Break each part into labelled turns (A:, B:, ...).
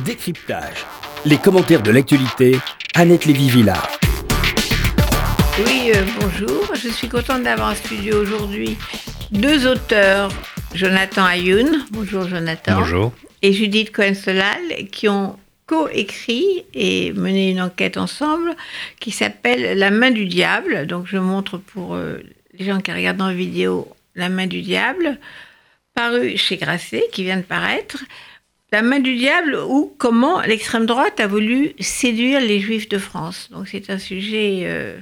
A: Décryptage. Les commentaires de l'actualité, Annette Lévy-Villard.
B: Oui, euh, bonjour. Je suis contente d'avoir en studio aujourd'hui deux auteurs, Jonathan Ayoun. Bonjour Jonathan.
C: Bonjour.
B: Et Judith Cohen-Solal, qui ont co-écrit et mené une enquête ensemble qui s'appelle La main du diable. Donc je montre pour euh, les gens qui regardent en vidéo La main du diable, paru chez Grasset, qui vient de paraître. La main du diable ou comment l'extrême droite a voulu séduire les juifs de France. Donc c'est un sujet euh,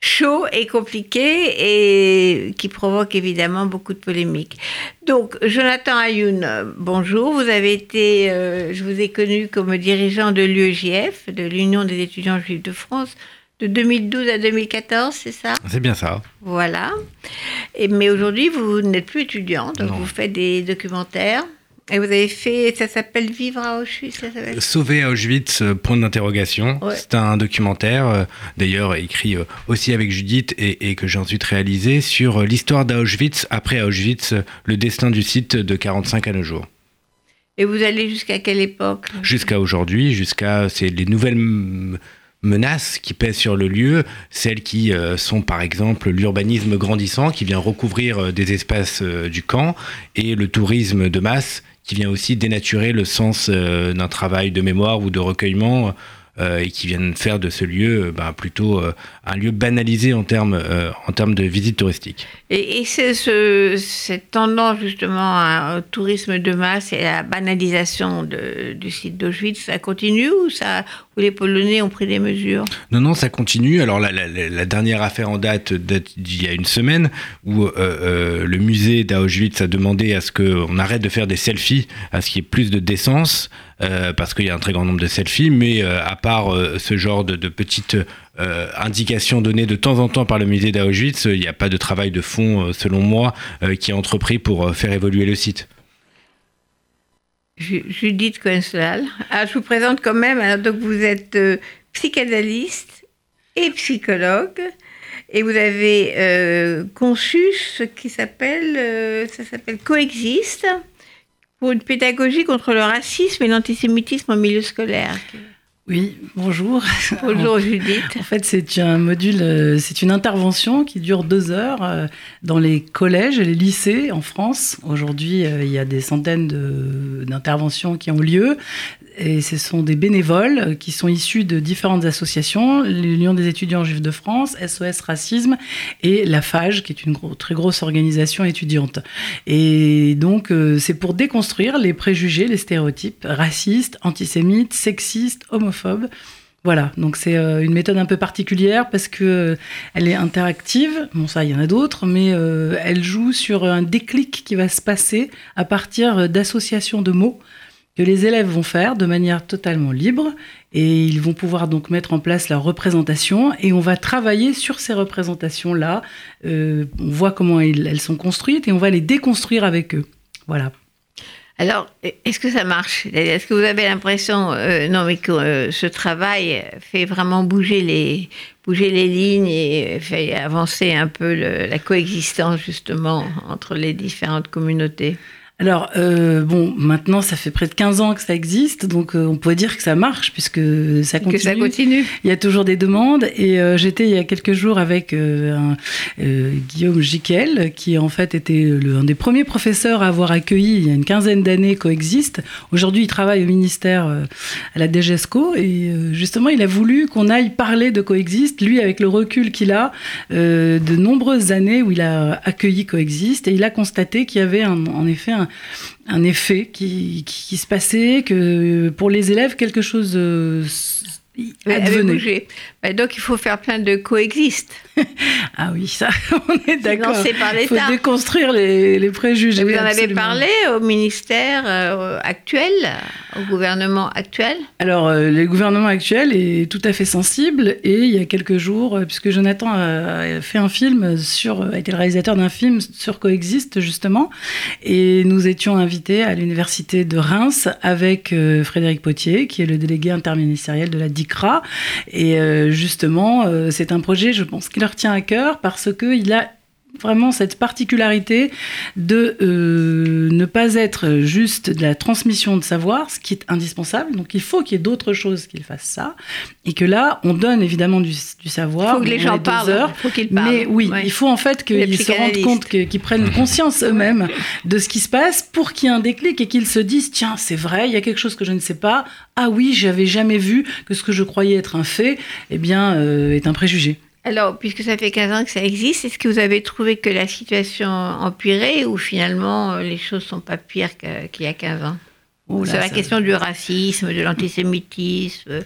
B: chaud et compliqué et qui provoque évidemment beaucoup de polémiques. Donc Jonathan Ayoun, bonjour. Vous avez été, euh, je vous ai connu comme dirigeant de l'UEJF, de l'Union des étudiants juifs de France, de 2012 à 2014, c'est ça?
C: C'est bien ça.
B: Voilà. Et, mais aujourd'hui, vous n'êtes plus étudiant, donc
C: Non.
B: vous faites des documentaires. Et vous avez fait, ça s'appelle Vivre à Auschwitz, ça
C: Sauver à Auschwitz, euh, point d'interrogation.
B: Ouais.
C: C'est un documentaire, euh, d'ailleurs écrit euh, aussi avec Judith et, et que j'ai ensuite réalisé, sur l'histoire d'Auschwitz, après Auschwitz, le destin du site de 45 à nos jours.
B: Et vous allez jusqu'à quelle époque?
C: Jusqu'à aujourd'hui, jusqu'à c'est les nouvelles m- menaces qui pèsent sur le lieu, celles qui euh, sont par exemple l'urbanisme grandissant qui vient recouvrir euh, des espaces euh, du camp et le tourisme de masse qui vient aussi dénaturer le sens d'un travail de mémoire ou de recueillement et qui viennent faire de ce lieu ben, plutôt un lieu banalisé en termes en de visite touristique.
B: Et, cette tendance justement à- au tourisme de masse et à la banalisation du site d'Auschwitz, ça continue ou, ça, ou les Polonais ont pris des mesures
C: Non, non, ça continue. Alors la, la- dernière affaire en date date d'il y a une semaine où euh, euh, le musée d'Auschwitz a demandé à ce qu'on arrête de faire des selfies, à ce qu'il y ait plus de décence, euh, parce qu'il y a un très grand nombre de selfies. Mais à part ce genre de, de petites indications données de temps en temps par le musée d'Auschwitz, il n'y a pas de travail de fond, selon moi, qui est entrepris pour faire évoluer le site.
B: Ju- Judith Cohen-Solal. Ah, je vous présente quand même. Alors, donc, vous êtes euh, psychanalyste et psychologue. Et vous avez euh, conçu ce qui s'appelle, euh, ça s'appelle Coexiste, pour une pédagogie contre le racisme et l'antisémitisme en milieu scolaire.
D: Oui, bonjour.
B: Bonjour Judith.
D: En fait, c'est un module, euh, c'est une intervention qui dure deux heures euh, dans les collèges et les lycées en France. Aujourd'hui, euh, il y a des centaines de- d'interventions qui ont lieu. Et ce sont des bénévoles qui sont issus de différentes associations, l'Union des étudiants juifs de France, SOS Racisme et la FAGE, qui est une très grosse organisation étudiante. Et donc, euh, c'est pour déconstruire les préjugés, les stéréotypes racistes, antisémites, sexistes, homophobes. Voilà, donc c'est euh, une méthode un peu particulière parce que euh, elle est interactive. Bon, ça, il y en a d'autres, mais elle joue sur un déclic qui va se passer à partir d'associations de mots que les élèves vont faire de manière totalement libre et ils vont pouvoir donc mettre en place leur représentation et on va travailler sur ces représentations-là. Euh, on voit comment elles sont construites et on va les déconstruire avec eux. Voilà.
B: Alors, est-ce que ça marche? Est-ce que vous avez l'impression, euh, non, mais que euh, ce travail fait vraiment bouger les, bouger les lignes et fait avancer un peu la coexistence justement entre les différentes communautés?
D: Alors, euh, bon, maintenant, ça fait près de 15 ans que ça existe, donc euh, on pourrait dire que ça marche, puisque ça
B: Que
D: continue.
B: ça continue
D: Il y a toujours des demandes, et euh, j'étais il y a quelques jours avec euh, un, euh, Guillaume Jiquel, qui en fait était le- un des premiers professeurs à avoir accueilli il y a une quinzaine d'années Coexiste. Aujourd'hui, il travaille au ministère euh, à la DGESCO, et euh, justement, il a voulu qu'on aille parler de Coexiste, lui, avec le recul qu'il a euh, de nombreuses années où il a accueilli Coexiste, et il a constaté qu'il y avait un- en effet un, un effet qui, qui, qui se passait, que pour les élèves, quelque chose euh, advenait.
B: bougé. Bah, donc il faut faire plein de coexistes.
D: Ah oui, ça, on est d'accord. Il faut déconstruire les, les préjugés.
B: Vous en avez parlé au ministère euh, actuel, au gouvernement actuel?
D: Alors, euh, le gouvernement actuel est tout à fait sensible et il y a quelques jours, euh, puisque Jonathan a, fait un film sur, a été le réalisateur d'un film sur Coexiste justement, et nous étions invités à l'université de Reims avec euh, Frédéric Potier, qui est le délégué interministériel de la DICRA, et justement, c'est un projet, je pense, qui leur tient à cœur parce que il a vraiment cette particularité de euh, ne pas être juste de la transmission de savoir, ce qui est indispensable. Donc il faut qu'il y ait d'autres choses qui fassent ça. Et que là, on donne évidemment du, savoir.
B: Il faut que les gens parlent. faut qu'ils parlent.
D: Mais oui, il faut en fait qu'ils se rendent compte, qu'ils prennent conscience eux-mêmes de ce qui se passe pour qu'il y ait un déclic et qu'ils se disent tiens, c'est vrai, il y a quelque chose que je ne sais pas. Ah oui, j'avais jamais vu que ce que je croyais être un fait, eh bien, euh, est un préjugé.
B: Alors, puisque ça fait 15 ans que ça existe, est-ce que vous avez trouvé que la situation empirait ou finalement euh, les choses sont pas pires qu'il y a 15 ans? C'est la question du racisme, de l'antisémitisme,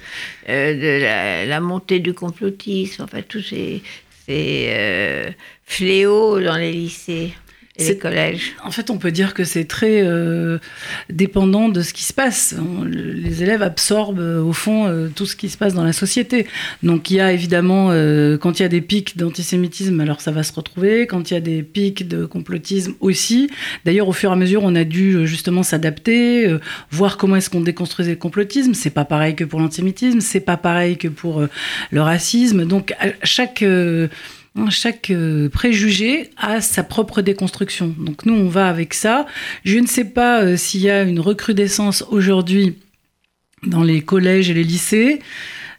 B: euh, de la, montée du complotisme, enfin tous ces, ces fléaux dans les lycées et collèges
D: En fait, on peut dire que c'est très euh, dépendant de ce qui se passe. les élèves absorbent euh, au fond euh, tout ce qui se passe dans la société. Donc il y a évidemment, quand il y a des pics d'antisémitisme, alors ça va se retrouver. Quand il y a des pics de complotisme aussi. D'ailleurs, au fur et à mesure, on a dû justement s'adapter, voir comment est-ce qu'on déconstruisait le complotisme. C'est pas pareil que pour l'antisémitisme, c'est pas pareil que pour le racisme. Donc à chaque chaque euh, préjugé a sa propre déconstruction. Donc nous, on va avec ça. Je ne sais pas euh, s'il y a une recrudescence aujourd'hui dans les collèges et les lycées.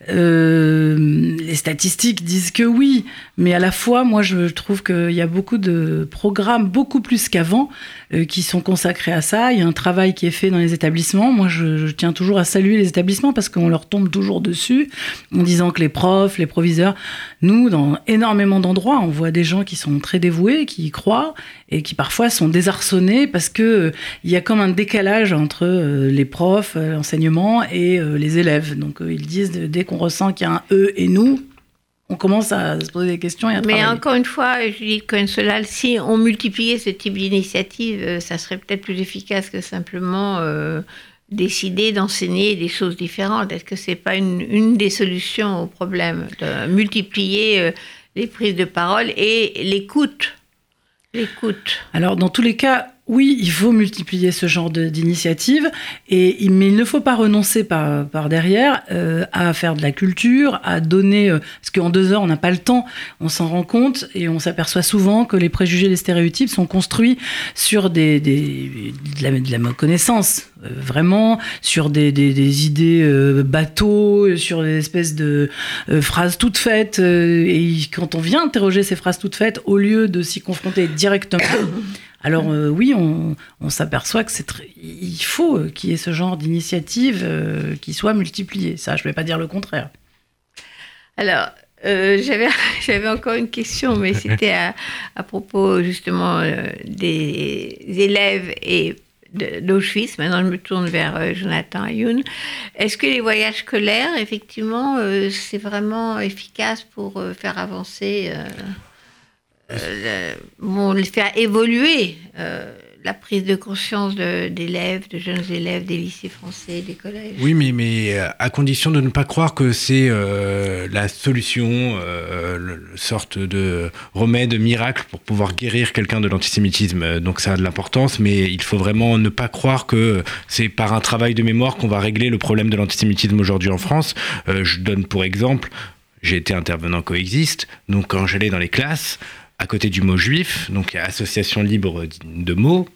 D: Euh, les statistiques disent que oui, mais à la fois, moi, je trouve qu'il y a beaucoup de programmes, beaucoup plus qu'avant, euh, qui sont consacrés à ça. Il y a un travail qui est fait dans les établissements. Moi, je, tiens toujours à saluer les établissements parce qu'on leur tombe toujours dessus en disant que les profs, les proviseurs, nous, dans énormément d'endroits, on voit des gens qui sont très dévoués, qui y croient et qui parfois sont désarçonnés parce que euh, y a comme un décalage entre les profs, l'enseignement et les élèves. Donc, ils disent dès qu'on ressent qu'il y a un eux et nous, on commence à se poser des questions et à
B: Mais encore une fois, Judith Cohen-Solal, si on multipliait ce type d'initiative, euh, ça serait peut-être plus efficace que simplement euh, décider d'enseigner des choses différentes. Est-ce que c'est pas une, des solutions au problème de multiplier euh, les prises de parole et l'écoute? L'écoute.
D: Alors, dans tous les cas, oui, il faut multiplier ce genre d'initiatives, mais il ne faut pas renoncer par, par derrière euh, à faire de la culture, à donner, euh, parce qu'en deux heures on n'a pas le temps, on s'en rend compte et on s'aperçoit souvent que les préjugés, les stéréotypes sont construits sur des, des de, la, de, la, connaissance, euh, vraiment, sur des, des idées bateaux, sur des espèces de phrases toutes faites, et quand on vient interroger ces phrases toutes faites, au lieu de s'y confronter directement alors euh, oui, on, s'aperçoit que c'est il faut qu'il y ait ce genre d'initiative euh, qui soit multipliée. Ça, je ne vais pas dire le contraire.
B: Alors, euh, j'avais, encore une question, mais c'était à, propos justement des élèves et d'Auschwitz. Maintenant, je me tourne vers Jonathan Youn. Est-ce que les voyages scolaires, effectivement, c'est vraiment efficace pour faire avancer euh, bon, faire évoluer euh, la prise de conscience d'élèves, de, jeunes élèves des lycées français, des collèges.
C: Oui, mais, euh, à condition de ne pas croire que c'est la solution, le, sorte de remède miracle pour pouvoir guérir quelqu'un de l'antisémitisme. Donc ça a de l'importance, mais il faut vraiment ne pas croire que c'est par un travail de mémoire qu'on va régler le problème de l'antisémitisme aujourd'hui en France. je donne pour exemple, j'ai été intervenant coexiste, donc quand j'allais dans les classes, à côté du mot juif, donc association libre de mots,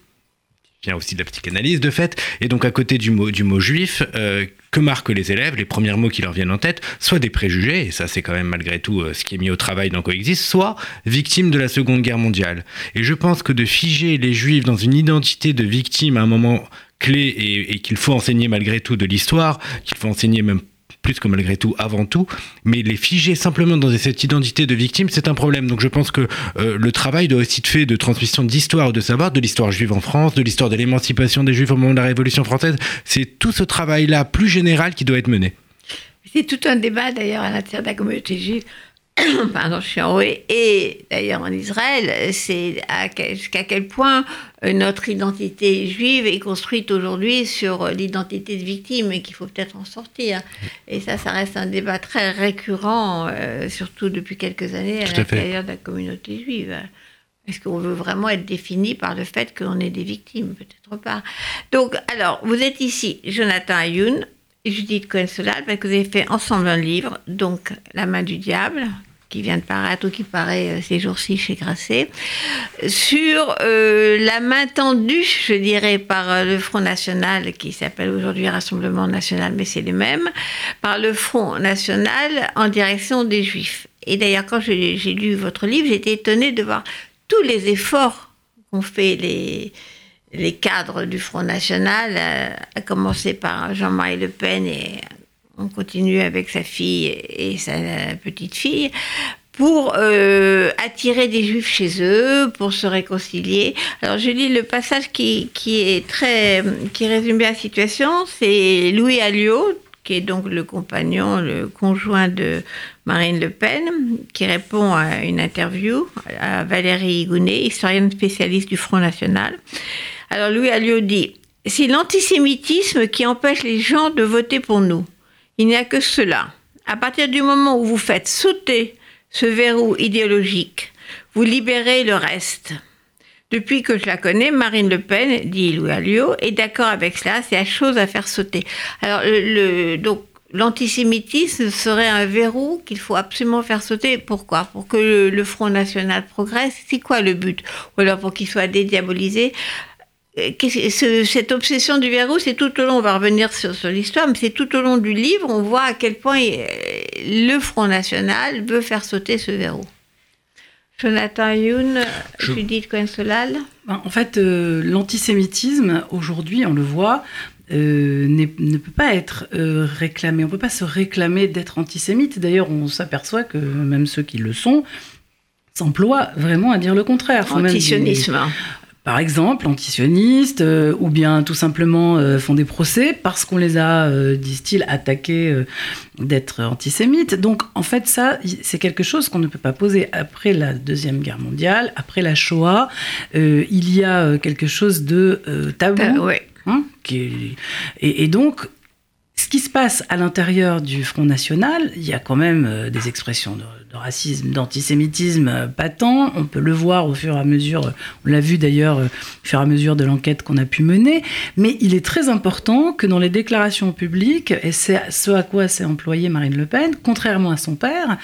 C: qui vient aussi de la psychanalyse de fait, et donc à côté du mot, du mot juif, euh, que marquent les élèves, les premiers mots qui leur viennent en tête, soit des préjugés, et ça c'est quand même malgré tout euh, ce qui est mis au travail dans Coexiste, soit victimes de la Seconde Guerre mondiale. Et je pense que de figer les juifs dans une identité de victime à un moment clé et, et qu'il faut enseigner malgré tout de l'histoire, qu'il faut enseigner même plus que malgré tout avant tout, mais les figer simplement dans cette identité de victime, c'est un problème. Donc je pense que euh, le travail doit aussi être fait de transmission d'histoire, de savoir, de l'histoire juive en France, de l'histoire de l'émancipation des juifs au moment de la Révolution française. C'est tout ce travail-là plus général qui doit être mené.
B: C'est tout un débat d'ailleurs à l'intérieur de la communauté juive pardon, je suis en et d'ailleurs en Israël, c'est jusqu'à quel point euh, notre identité juive est construite aujourd'hui sur l'identité de victime et qu'il faut peut-être en sortir. Et ça, ça reste un débat très récurrent, euh, surtout depuis quelques années à l'intérieur de la communauté juive. Est-ce qu'on veut vraiment être défini par le fait qu'on est des victimes? Peut-être pas. Donc, alors, vous êtes ici, Jonathan Ayoun, Judith Cohen-Solal, parce que vous avez fait ensemble un livre, donc La main du diable, qui vient de paraître ou qui paraît ces jours-ci chez Grasset, sur la main tendue, je dirais, par le Front National, qui s'appelle aujourd'hui Rassemblement National, mais c'est le même, par le Front National en direction des Juifs. Et d'ailleurs, quand j'ai lu votre livre, j'étais étonnée de voir tous les efforts qu'ont fait les, les cadres du Front National, euh, à commencer par Jean-Marie Le Pen et on continue avec sa fille et sa petite fille, pour euh, attirer des juifs chez eux, pour se réconcilier. Alors je lis le passage qui, qui est très, qui résume bien la situation. C'est Louis Alliot, qui est donc le compagnon, le conjoint de Marine Le Pen, qui répond à une interview à Valérie Gounet, historienne spécialiste du Front National. Alors Louis Alliot dit C'est l'antisémitisme qui empêche les gens de voter pour nous. Il n'y a que cela. À partir du moment où vous faites sauter ce verrou idéologique, vous libérez le reste. Depuis que je la connais, Marine Le Pen, dit Louis Alliot, est d'accord avec cela, c'est la chose à faire sauter. Alors, le, donc, l'antisémitisme serait un verrou qu'il faut absolument faire sauter. Pourquoi? Pour que le, Front National progresse. C'est quoi le but? Ou alors pour qu'il soit dédiabolisé? Euh, cette obsession du verrou, c'est tout au long, on va revenir sur, l'histoire, mais c'est tout au long du livre, on voit à quel point euh, le Front National veut faire sauter ce verrou. Jonathan Youn, Judith Cohen-Solal
D: ben, En fait, euh, l'antisémitisme, aujourd'hui, on le voit, ne peut pas être réclamé. On ne peut pas se réclamer d'être antisémite. D'ailleurs, on s'aperçoit que même ceux qui le sont s'emploient vraiment à dire le contraire.
B: Antisionisme
D: par exemple, antisionistes, euh, ou bien tout simplement euh, font des procès parce qu'on les a, euh, disent-ils, attaqués d'être antisémites. Donc, en fait, ça, c'est quelque chose qu'on ne peut pas poser après la Deuxième Guerre mondiale, après la Shoah. il y a quelque chose de tabou. Hein, qui et, donc, ce qui se passe à l'intérieur du Front National, il y a quand même des expressions de racisme, d'antisémitisme euh, patent. On peut le voir au fur et à mesure, on l'a vu d'ailleurs euh, au fur et à mesure de l'enquête qu'on a pu mener. Mais il est très important que dans les déclarations publiques, et c'est ce à quoi s'est employée Marine Le Pen, contrairement à son père,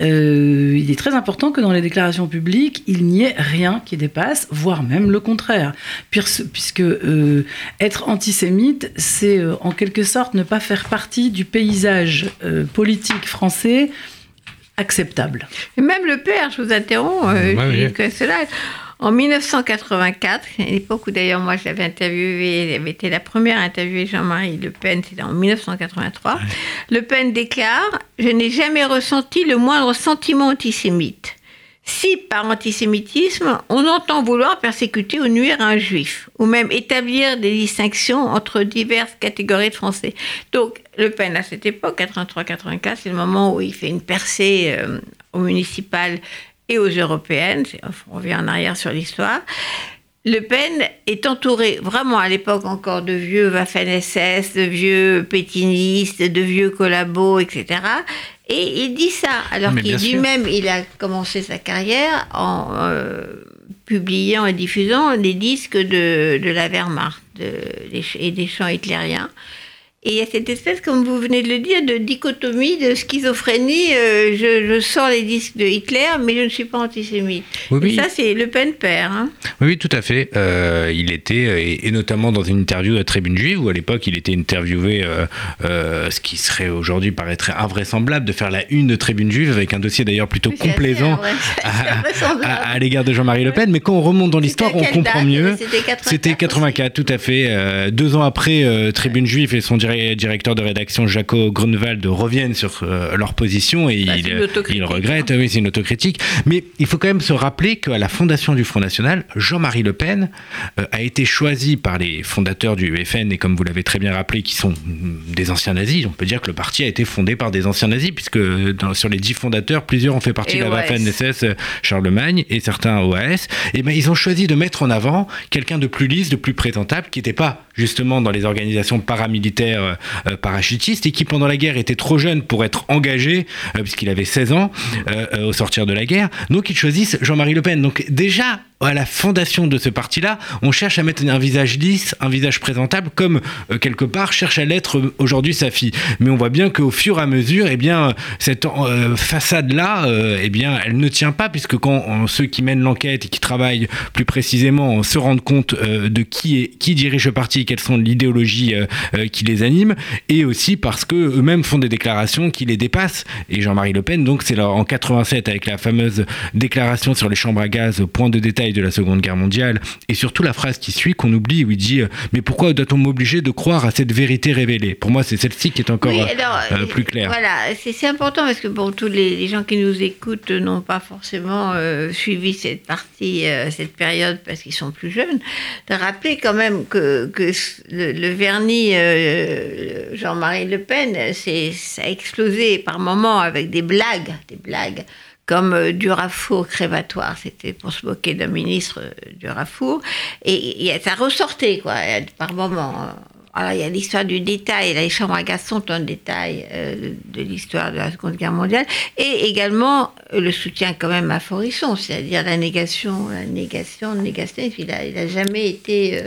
D: euh, il est très important que dans les déclarations publiques, il n'y ait rien qui dépasse, voire même le contraire. Puisque être antisémite, c'est en quelque sorte ne pas faire partie du paysage politique français acceptable.
B: Et même le père, je vous interromps, euh, que cela. En 1984, à l'époque où d'ailleurs moi je l'avais interviewé, il avait été la première à interviewer Jean-Marie Le Pen, c'était en 1983, Le Pen déclare Je n'ai jamais ressenti le moindre sentiment antisémite. Si par antisémitisme, on entend vouloir persécuter ou nuire un juif, ou même établir des distinctions entre diverses catégories de Français. Donc, Le Pen, à cette époque, 83-84, c'est le moment où il fait une percée euh, aux municipales et aux européennes. On revient en arrière sur l'histoire. Le Pen est entouré vraiment à l'époque encore de vieux Waffen-SS, de vieux pétinistes, de vieux collabos, etc. Et il dit ça, alors qu'il lui-même, il a commencé sa carrière en euh, publiant et diffusant des disques de, de la Wehrmacht et des chants hitlériens. Et il y a cette espèce, comme vous venez de le dire, de dichotomie, de schizophrénie. Euh, je, sors les disques de Hitler, mais je ne suis pas antisémite. Oui, ça, c'est Le Pen père. Hein.
C: Oui, oui, tout à fait. Euh, il était, euh, et, notamment dans une interview à Tribune Juive, où à l'époque, il était interviewé, ce qui serait aujourd'hui paraîtrait invraisemblable, de faire la une de Tribune Juive, avec un dossier d'ailleurs plutôt complaisant à, l'égard de Jean-Marie Le Pen. Mais quand on remonte dans l'histoire, on comprend mieux. C'était 84, tout à fait. deux ans après, Tribune Juive et son directeur directeur de rédaction Jaco Grunewald reviennent sur euh, leur position et bah, il, il, regrette, oui, c'est une autocritique. Mais il faut quand même se rappeler qu'à la fondation du Front National, Jean-Marie Le Pen euh, a été choisi par les fondateurs du FN et comme vous l'avez très bien rappelé, qui sont mm, des anciens nazis. On peut dire que le parti a été fondé par des anciens nazis puisque dans, sur les dix fondateurs, plusieurs ont fait partie de la Waffen-SS euh, Charlemagne et certains OAS. Et ben ils ont choisi de mettre en avant quelqu'un de plus lisse, de plus présentable, qui n'était pas justement dans les organisations paramilitaires militaire parachutiste et qui pendant la guerre était trop jeune pour être engagé puisqu'il avait 16 ans au sortir de la guerre. Donc ils choisissent Jean-Marie Le Pen. Donc déjà à la fondation de ce parti-là, on cherche à mettre un visage lisse, un visage présentable, comme euh, quelque part cherche à l'être euh, aujourd'hui sa fille. Mais on voit bien qu'au fur et à mesure, eh bien, cette euh, façade-là, eh bien, elle ne tient pas, puisque quand ceux qui mènent l'enquête et qui travaillent plus précisément se rendent compte de qui, est, qui dirige le parti, quelles sont l'idéologie qui les anime, et aussi parce que eux-mêmes font des déclarations qui les dépassent. Et Jean-Marie Le Pen, donc, c'est en 87 avec la fameuse déclaration sur les chambres à gaz, point de détail de la Seconde Guerre mondiale, et surtout la phrase qui suit qu'on oublie où il dit euh, Mais pourquoi doit-on m'obliger de croire à cette vérité révélée? Pour moi, c'est celle-ci qui est encore euh, euh, plus claire.
B: Voilà, c'est important parce que pour tous les, gens qui nous écoutent n'ont pas forcément suivi cette partie, cette période parce qu'ils sont plus jeunes, de rappeler quand même que, que le, vernis Jean-Marie Le Pen, ça a explosé par moments avec des blagues, des blagues comme euh, du Durafour crématoire, c'était pour se moquer d'un ministre euh, du Durafour, et, ça ressortait quoi, par moment. Alors, il y a l'histoire du détail, les chambres à gaz sont un détail euh, de l'histoire de la Seconde Guerre mondiale, et également le soutien quand même à Forisson, c'est-à-dire la négation, la négation, négation, il n'a jamais été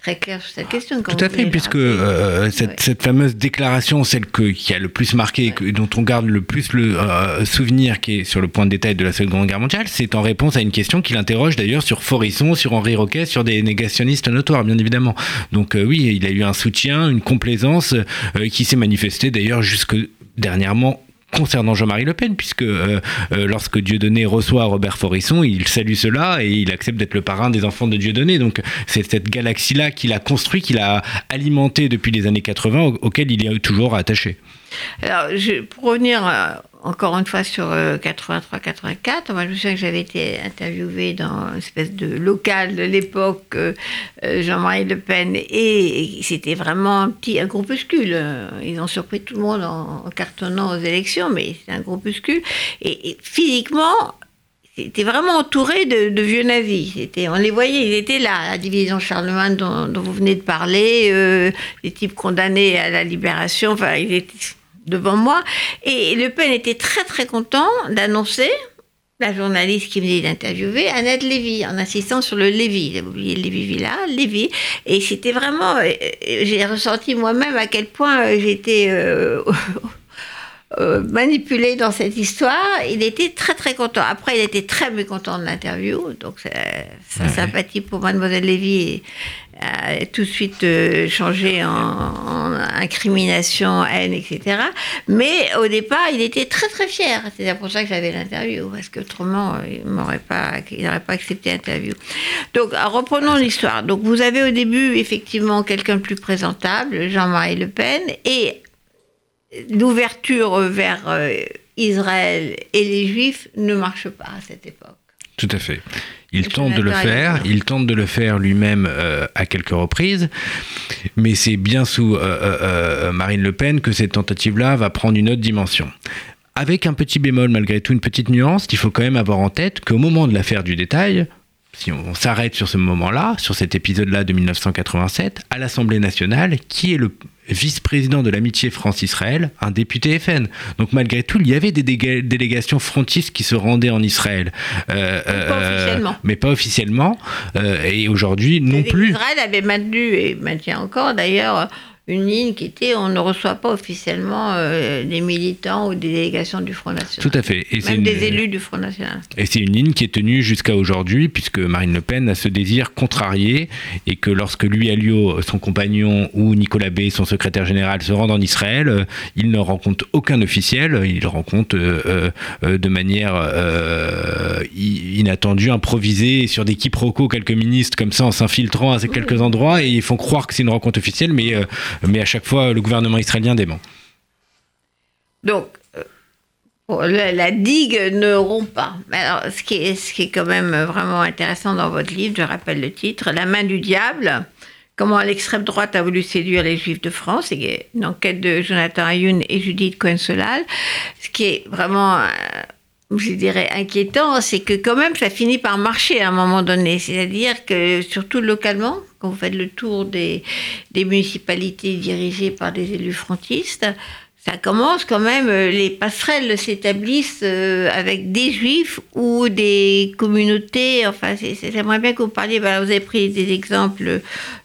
B: très clair sur cette question.
C: Tout à fait, puisque euh, cette, fameuse déclaration, celle qui a le plus marqué, dont on garde le plus le euh, souvenir, qui est sur le point de détail de la Seconde Guerre mondiale, c'est en réponse à une question qu'il interroge d'ailleurs sur Forisson, sur Henri Roquet, sur des négationnistes notoires, bien évidemment. Donc euh, oui, il a eu un soutien, une complaisance qui s'est manifestée d'ailleurs jusque dernièrement concernant Jean-Marie Le Pen, puisque euh, euh, lorsque Dieudonné reçoit Robert Forisson, il salue cela et il accepte d'être le parrain des enfants de Dieudonné. Donc c'est cette galaxie-là qu'il a construit, qu'il a alimenté depuis les années 80, auquel il est toujours attaché.
B: Alors, pour revenir euh, encore une fois sur 83-84, euh, moi je me souviens que j'avais été interviewée dans une espèce de local de l'époque, euh, Jean-Marie Le Pen, et, c'était vraiment un petit un groupuscule. Ils ont surpris tout le monde en, cartonnant aux élections, mais c'est un groupuscule. Et, physiquement, c'était vraiment entouré de, vieux nazis. on les voyait, ils étaient là, la division Charlemagne dont, vous venez de parler, les types condamnés à la libération, enfin, ils étaient devant moi. Et Le Pen était très très content d'annoncer la journaliste qui venait d'interviewer, Annette Lévy, en insistant sur le Lévy. Vous oublié Lévy Villa, Lévy. Et c'était vraiment. Euh, euh, j'ai ressenti moi-même à quel point euh, j'étais. manipulée dans cette histoire, il était très très content. Après, il était très mécontent de l'interview, donc sa sympathie pour Mademoiselle Lévy a tout de suite euh, changé en, incrimination, haine, etc. Mais au départ, il était très très fier. C'est pour ça que j'avais l'interview, parce qu'autrement, il n'aurait pas, pas accepté l'interview. Donc, reprenons l'histoire. Donc, vous avez au début effectivement quelqu'un de plus présentable, Jean-Marie Le Pen, et l'ouverture vers euh, Israël et les Juifs ne marche pas à cette époque.
C: Tout à fait. Il tente de le faire, il tente de le faire lui-même euh, à quelques reprises, mais c'est bien sous euh, euh, Marine Le Pen que cette tentative-là va prendre une autre dimension. Avec un petit bémol, malgré tout, une petite nuance, il faut quand même avoir en tête qu'au moment de l'affaire du détail, si on s'arrête sur ce moment-là, sur cet épisode-là de 1987, à l'Assemblée nationale, qui est le vice-président de l'amitié France-Israël, un député FN. Donc malgré tout, il y avait des délégations frontistes qui se rendaient en Israël.
B: Euh, pas euh, officiellement.
C: Mais pas officiellement. Euh, et aujourd'hui, non plus.
B: Israël avait maintenu, et maintient encore d'ailleurs, une ligne qui était on ne reçoit pas officiellement euh, des militants ou des délégations du Front National.
C: Tout à fait.
B: Et Même des élus du Front National.
C: Et c'est une ligne qui est tenue jusqu'à aujourd'hui, puisque Marine Le Pen a ce désir contrarié, et que lorsque lui, Alliot, son compagnon, ou Nicolas B, son secrétaire général, se rendent en Israël, euh, il ne rencontre aucun officiel, il rencontre euh, de manière inattendue, improvisée, sur des quiproquos, quelques ministres comme ça, en s'infiltrant à quelques endroits, et ils font croire que c'est une rencontre officielle, mais mais à chaque fois, le gouvernement israélien dément.
B: Donc, euh, la, digue ne rompt pas. Alors, ce qui, est, ce qui est quand même vraiment intéressant dans votre livre, je rappelle le titre, La main du diable, comment l'extrême droite a voulu séduire les juifs de France, une enquête de Jonathan Ayoun et Judith Cohen-Solal, ce qui est vraiment... Euh, je dirais, inquiétant, c'est que quand même, ça finit par marcher à un moment donné. C'est-à-dire que, surtout localement, quand vous faites le tour des, municipalités dirigées par des élus frontistes, ça commence quand même, euh, les passerelles s'établissent euh, avec des juifs ou des communautés. Enfin, j'aimerais bien que vous parliez. vous avez pris des exemples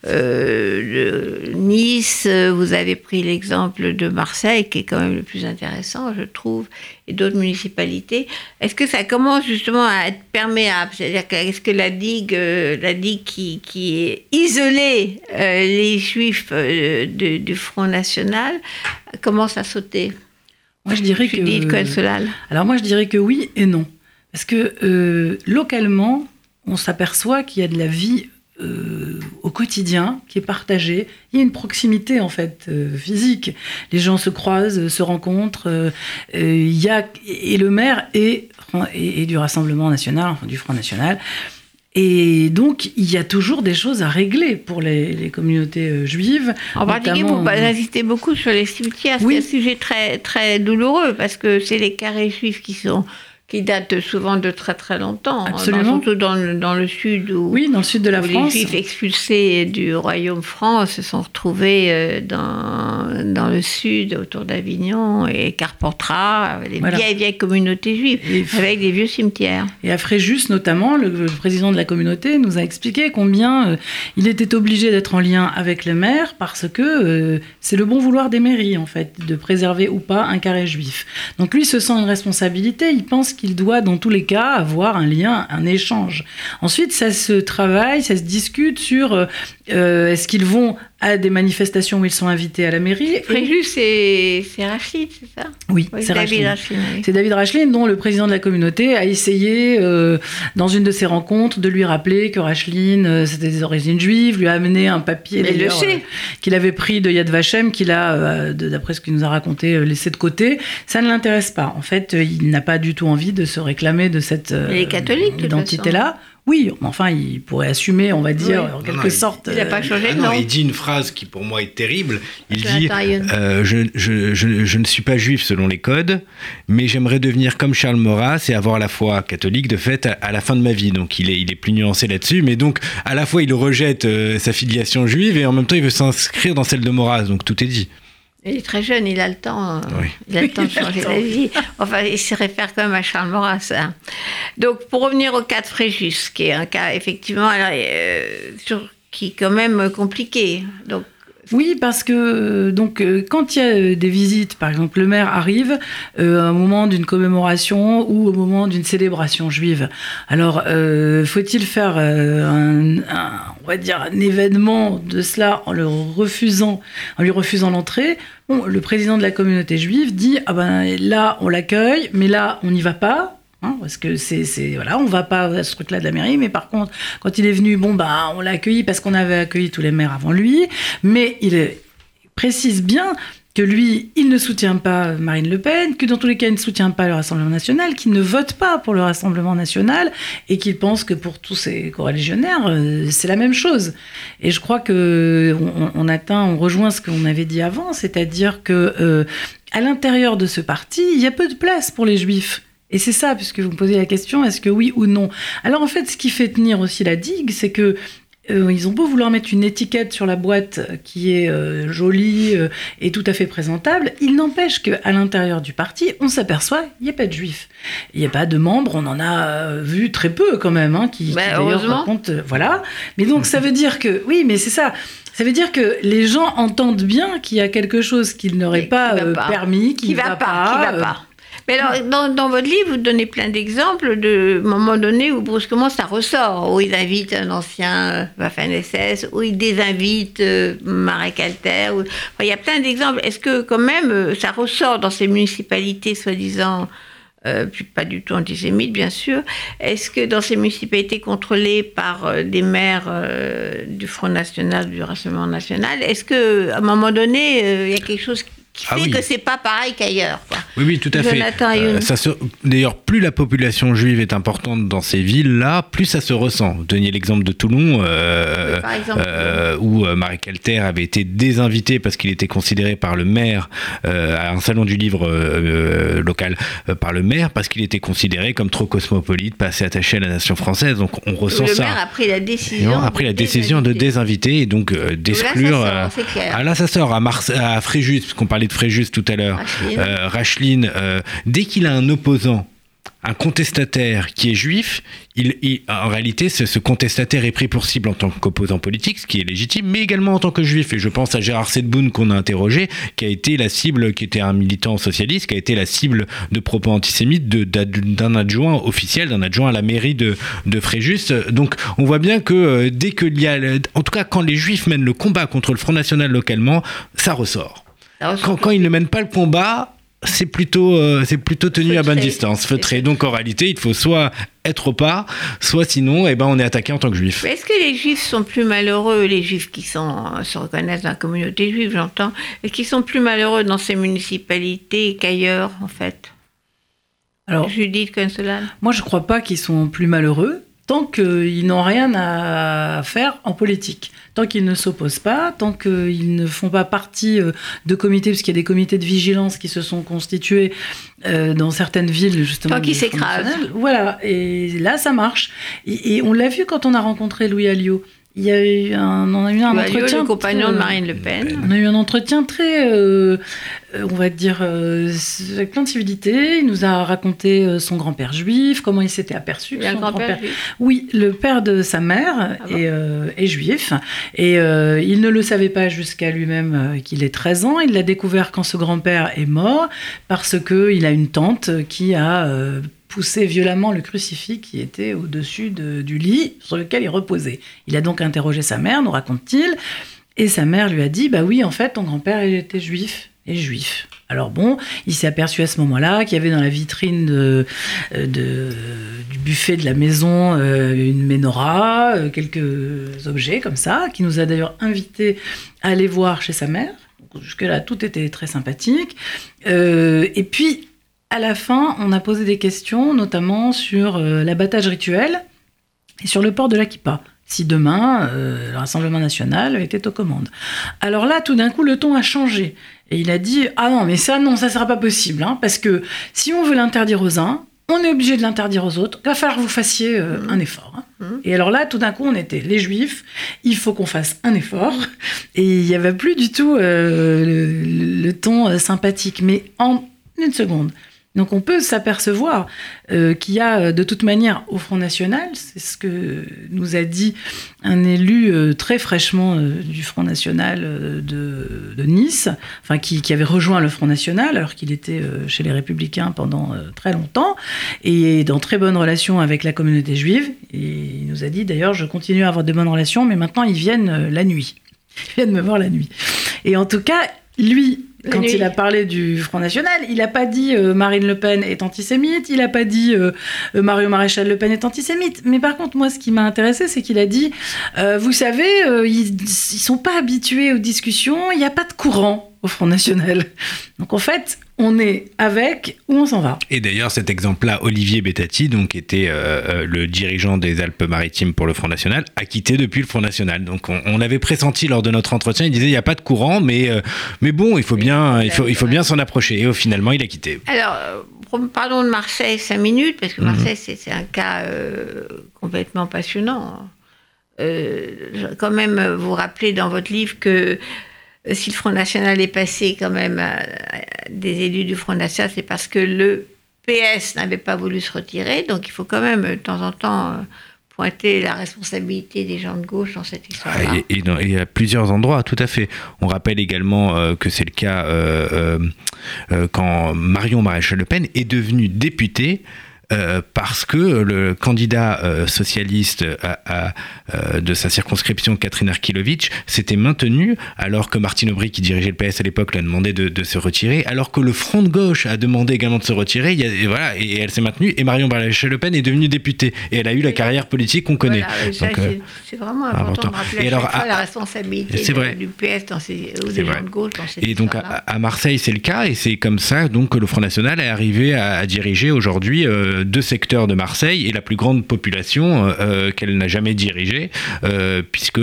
B: euh, de Nice, vous avez pris l'exemple de Marseille, qui est quand même le plus intéressant, je trouve, et d'autres municipalités. Est-ce que ça commence justement à être perméable? C'est-à-dire qu'est-ce que la digue, la digue qui, qui est isolée les juifs du Front National commence à sauter?
D: Moi, je dirais que. Alors, moi, je dirais que oui et non. Parce que euh, localement, on s'aperçoit qu'il y a de la vie euh, au quotidien qui est partagée. Il y a une proximité en fait euh, physique. Les gens se croisent, se rencontrent. il y a et le maire est, et, du Rassemblement national, enfin du Front national, et donc, il y a toujours des choses à régler pour les, communautés euh, juives.
B: En particulier, vous insistez beaucoup sur les cimetières. C'est un sujet très, très douloureux parce que c'est les carrés juifs qui sont qui date souvent de très très longtemps.
D: Absolument.
B: surtout dans le, dans le sud où,
D: oui, dans le sud de la France.
B: les Juifs expulsés du royaume France se sont retrouvés euh, dans, dans le sud, autour d'Avignon et Carpentras, les vieilles vieilles communautés juives, avec des vieux cimetières.
D: Et à Fréjus notamment, le, président de la communauté nous a expliqué combien euh, il était obligé d'être en lien avec le maire parce que euh, c'est le bon vouloir des mairies en fait de préserver ou pas un carré juif. Donc lui se sent une responsabilité. Il pense qu'il doit dans tous les cas avoir un lien, un échange. Ensuite, ça se travaille, ça se discute sur euh, euh, est-ce qu'ils vont à des manifestations où ils sont invités à la mairie.
B: Fréjus, c'est Rachid, c'est ça?
D: Oui, c'est David Rachid. C'est David Rachid, dont le président de la communauté a essayé, euh, dans une de ses rencontres, de lui rappeler que Racheline, c'était des origines juives, lui a amené un papier qu'il avait pris de Yad Vashem, qu'il a, d'après ce qu'il nous a raconté, laissé de côté. Ça ne l'intéresse pas. En fait, il n'a pas du tout envie de se réclamer de cette identité-là. Oui, enfin, il pourrait assumer, on va dire, en quelque sorte.
B: Il n'a pas changé,
C: ah
B: non,
C: Il dit une phrase qui, pour moi, est terrible. Il dit euh, je, je, je, ne suis pas juif selon les codes, mais j'aimerais devenir comme Charles Maurras et avoir la foi catholique de fait à, la fin de ma vie. Donc, il est, il est plus nuancé là-dessus. Mais donc, à la fois, il rejette euh, sa filiation juive et en même temps, il veut s'inscrire dans celle de Maurras. Donc, tout est dit.
B: Il est très jeune, il a le temps, il a le temps de changer d'avis. Enfin, il se réfère quand même à Charles Maurras. Hein. Donc, pour revenir au cas de Fréjus, qui est un cas effectivement euh, qui est quand même compliqué. Donc,
D: oui, parce que euh, donc euh, quand il y a euh, des visites, par exemple, le maire arrive à un moment d'une commémoration ou au moment d'une célébration juive. Alors, faut-il faire un, événement de cela en lui refusant l'entrée? Le président de la communauté juive dit ah ben là on l'accueille, mais là on n'y va pas Hein, parce que c'est, voilà, on va pas à ce truc-là de la mairie, mais par contre, quand il est venu, bon, bah, on l'a accueilli parce qu'on avait accueilli tous les maires avant lui, mais il précise bien que lui, il ne soutient pas Marine Le Pen, que dans tous les cas, il ne soutient pas le Rassemblement national, qu'il ne vote pas pour le Rassemblement national et qu'il pense que pour tous ses coreligionnaires, euh, c'est la même chose. Et je crois que on, atteint, on rejoint ce qu'on avait dit avant, c'est-à-dire que euh, à l'intérieur de ce parti, il y a peu de place pour les juifs. Et c'est ça, puisque vous me posez la question, est-ce que oui ou non? Alors en fait, ce qui fait tenir aussi la digue, c'est que euh, ils ont beau vouloir mettre une étiquette sur la boîte qui est euh, jolie euh, et tout à fait présentable, il n'empêche qu'à l'intérieur du parti, on s'aperçoit qu'il n'y a pas de juifs. Il n'y a pas de membres, on en a vu très peu quand même, hein, qui,
B: bah, d'ailleurs
D: voilà. Mais donc ça veut dire que, oui, mais c'est ça. Ça veut dire que les gens entendent bien qu'il y a quelque chose qu'ils n'auraient pas, permis, qui ne va, pas.
B: Qui va pas. Mais alors, dans, votre livre, vous donnez plein d'exemples de moments donnés où brusquement ça ressort, où ils invitent un ancien Waffen-SS, où ils désinvitent euh, Marek Alter. il y a plein d'exemples. Est-ce que quand même euh, ça ressort dans ces municipalités soi-disant euh, pas du tout antisémites, bien sûr. Est-ce que dans ces municipalités contrôlées par des maires du Front National, du Rassemblement National, est-ce qu'à un moment donné, il y a quelque chose qui ah fait que c'est pas pareil qu'ailleurs
C: Oui, oui, tout à
B: Jonathan
C: fait. Euh, ça se... D'ailleurs, plus la population juive est importante dans ces villes-là, plus ça se ressent. Vous donniez l'exemple de Toulon, euh,
B: Oui, par exemple.
C: euh, où Marie Calter avait été désinvité parce qu'il était considéré par le maire euh, à un salon du livre local euh, par le maire parce qu'il était considéré comme trop cosmopolite, pas assez attaché à la nation française. Donc on ressent
B: le
C: ça.
B: maire a pris la décision.
C: on a pris la décision de désinviter et donc euh, d'exclure.
B: Là, ça
C: euh,
B: sort, c'est clair.
C: ah là, ça sort à, Mars à Fréjus, parce qu'on parlait de Fréjus tout à l'heure.
B: Racheline.
C: Euh, euh, dès qu'il a un opposant, un contestataire qui est juif, il, il- en réalité, ce, ce contestataire est pris pour cible en tant qu'opposant politique, ce qui est légitime, mais également en tant que juif. Et je pense à Gérard Sedboun qu'on a interrogé, qui a été la cible, qui était un militant socialiste, qui a été la cible de propos antisémites d'un adjoint officiel, d'un adjoint à la mairie de, de Fréjus. Donc on voit bien que euh, dès qu'il y a, en tout cas quand les juifs mènent le combat contre le Front National localement, ça ressort. Quand, quand ils ne mènent pas le combat, c'est plutôt, euh, c'est plutôt tenu à bonne distance, feutré. Donc en réalité, il faut soit être au pas, soit sinon, eh ben, on est attaqué en tant que juif.
B: Est-ce que les juifs sont plus malheureux, les juifs qui sont, se reconnaissent dans la communauté juive, j'entends, et qui sont plus malheureux dans ces municipalités qu'ailleurs, en fait?
D: Alors,
B: Judith Consolan
D: moi, je crois pas qu'ils sont plus malheureux tant qu'ils n'ont rien à faire en politique. Tant qu'ils ne s'opposent pas, tant qu'ils ne font pas partie euh, de comités, parce qu'il y a des comités de vigilance qui se sont constitués euh, dans certaines villes, justement.
B: Tant qu'ils s'écrasent.
D: Voilà, et là, ça marche. Et, et on l'a vu quand on a rencontré Louis Alliot. Il y a eu un, on a eu un
B: Alliot,
D: entretien.
B: le compagnon de
D: très-
B: Marine Le Pen.
D: on a eu un entretien très, euh, euh, on va dire, euh, avec plein de civilité. Il nous a raconté euh, son grand-père juif, comment il s'était aperçu.
B: Il
D: son
B: grand-père.
D: Oui, le père de sa mère
B: Ah
D: est, euh, est juif. Et euh, il ne le savait pas jusqu'à lui-même euh, qu'il ait 13 ans. Il l'a découvert quand ce grand-père est mort, parce qu'il a une tante qui a poussé violemment le crucifix qui était au-dessus de- du lit sur lequel il reposait. Il a donc interrogé sa mère, nous raconte-t-il. Et sa mère lui a dit Bah oui, en fait, ton grand-père était juif. Et juif. Alors bon, il s'est aperçu à ce moment-là qu'il y avait dans la vitrine de, euh, du buffet de la maison euh, une menorah, euh, quelques objets comme ça, qui nous a d'ailleurs invités à aller voir chez sa mère. Jusque-là, tout était très sympathique. Et puis, à la fin, on a posé des questions, notamment sur euh, l'abattage rituel et sur le port de la kippa. Si demain, euh, le Rassemblement national était aux commandes. Alors là, tout d'un coup, le ton a changé. Et il a dit Ah non, mais ça, non, ça ne sera pas possible. hein, parce que si on veut l'interdire aux uns, on est obligé de l'interdire aux autres. Il va falloir que vous fassiez euh, un effort. hein.
B: Mhm.
D: Et alors là, tout d'un coup, on était les juifs. Il faut qu'on fasse un effort. Et il n'y avait plus du tout euh, le, le ton sympathique. Mais en une seconde. Donc on peut s'apercevoir euh, qu'il y a euh, de toute manière au Front National, c'est ce que nous a dit un élu euh, très fraîchement du Front National de, Nice, enfin qui, avait rejoint le Front National alors qu'il était chez les Républicains pendant très longtemps et dans très bonnes relations avec la communauté juive. Il nous a dit d'ailleurs je continue à avoir de bonnes relations, mais maintenant ils viennent la nuit. Ils viennent me voir la nuit. Et en tout cas, lui, quand il a parlé du Front National, il n'a pas dit euh, Marine Le Pen est antisémite, il n'a pas dit euh, euh, Mario Maréchal Le Pen est antisémite. Mais par contre, moi, ce qui m'a intéressé, c'est qu'il a dit euh, Vous savez, ils ne sont pas habitués aux discussions, il n'y a pas de courant au Front National. Donc en fait, on est avec ou on s'en va.
C: Et d'ailleurs, cet exemple-là, Olivier Bettati, donc, qui était euh, euh, le dirigeant des Alpes-Maritimes pour le Front National, a quitté depuis le Front National. Donc, on, on l'avait pressenti lors de notre entretien. Il disait il n'y a pas de courant, mais, euh, mais bon, il faut bien, il faut, il faut bien s'en approcher. Et finalement, il a quitté.
B: Alors, parlons de Marseille cinq minutes, parce que
C: Mhm.
B: Marseille, c'est c'est un cas euh, complètement passionnant. Euh, quand même, vous rappelez dans votre livre que euh, si le Front National est passé quand même à, à des élus du Front National, c'est parce que le PS n'avait pas voulu se retirer. Donc, il faut quand même, de temps en temps, euh, pointer la responsabilité des gens de gauche dans cette histoire-là.
C: Ah, Et, à plusieurs endroits, tout à fait. On rappelle également euh, que c'est le cas euh, euh, euh, quand Marion Maréchal Le Pen est devenue députée euh, parce que le candidat euh, socialiste de sa circonscription, Catherine Arkilovic, s'était maintenu, alors que Martine Aubry, qui dirigeait le PS à l'époque, l'a demandé de, se retirer, alors que le Front de gauche a demandé également de se retirer, et, voilà, et elle s'est maintenue, et Marion Barrachel Le Pen est devenue députée, et elle a eu la carrière politique qu'on connaît.
B: c'est vraiment important, de rappeler et alors, la responsabilité vrai. du PS dans ces, ou des gens de gauche dans
C: Et donc à, Marseille, c'est le cas, et c'est comme ça donc, que le Front National est arrivé à, diriger aujourd'hui euh, deux secteurs de Marseille et la plus grande population euh, euh, qu'elle n'a jamais dirigée, puisque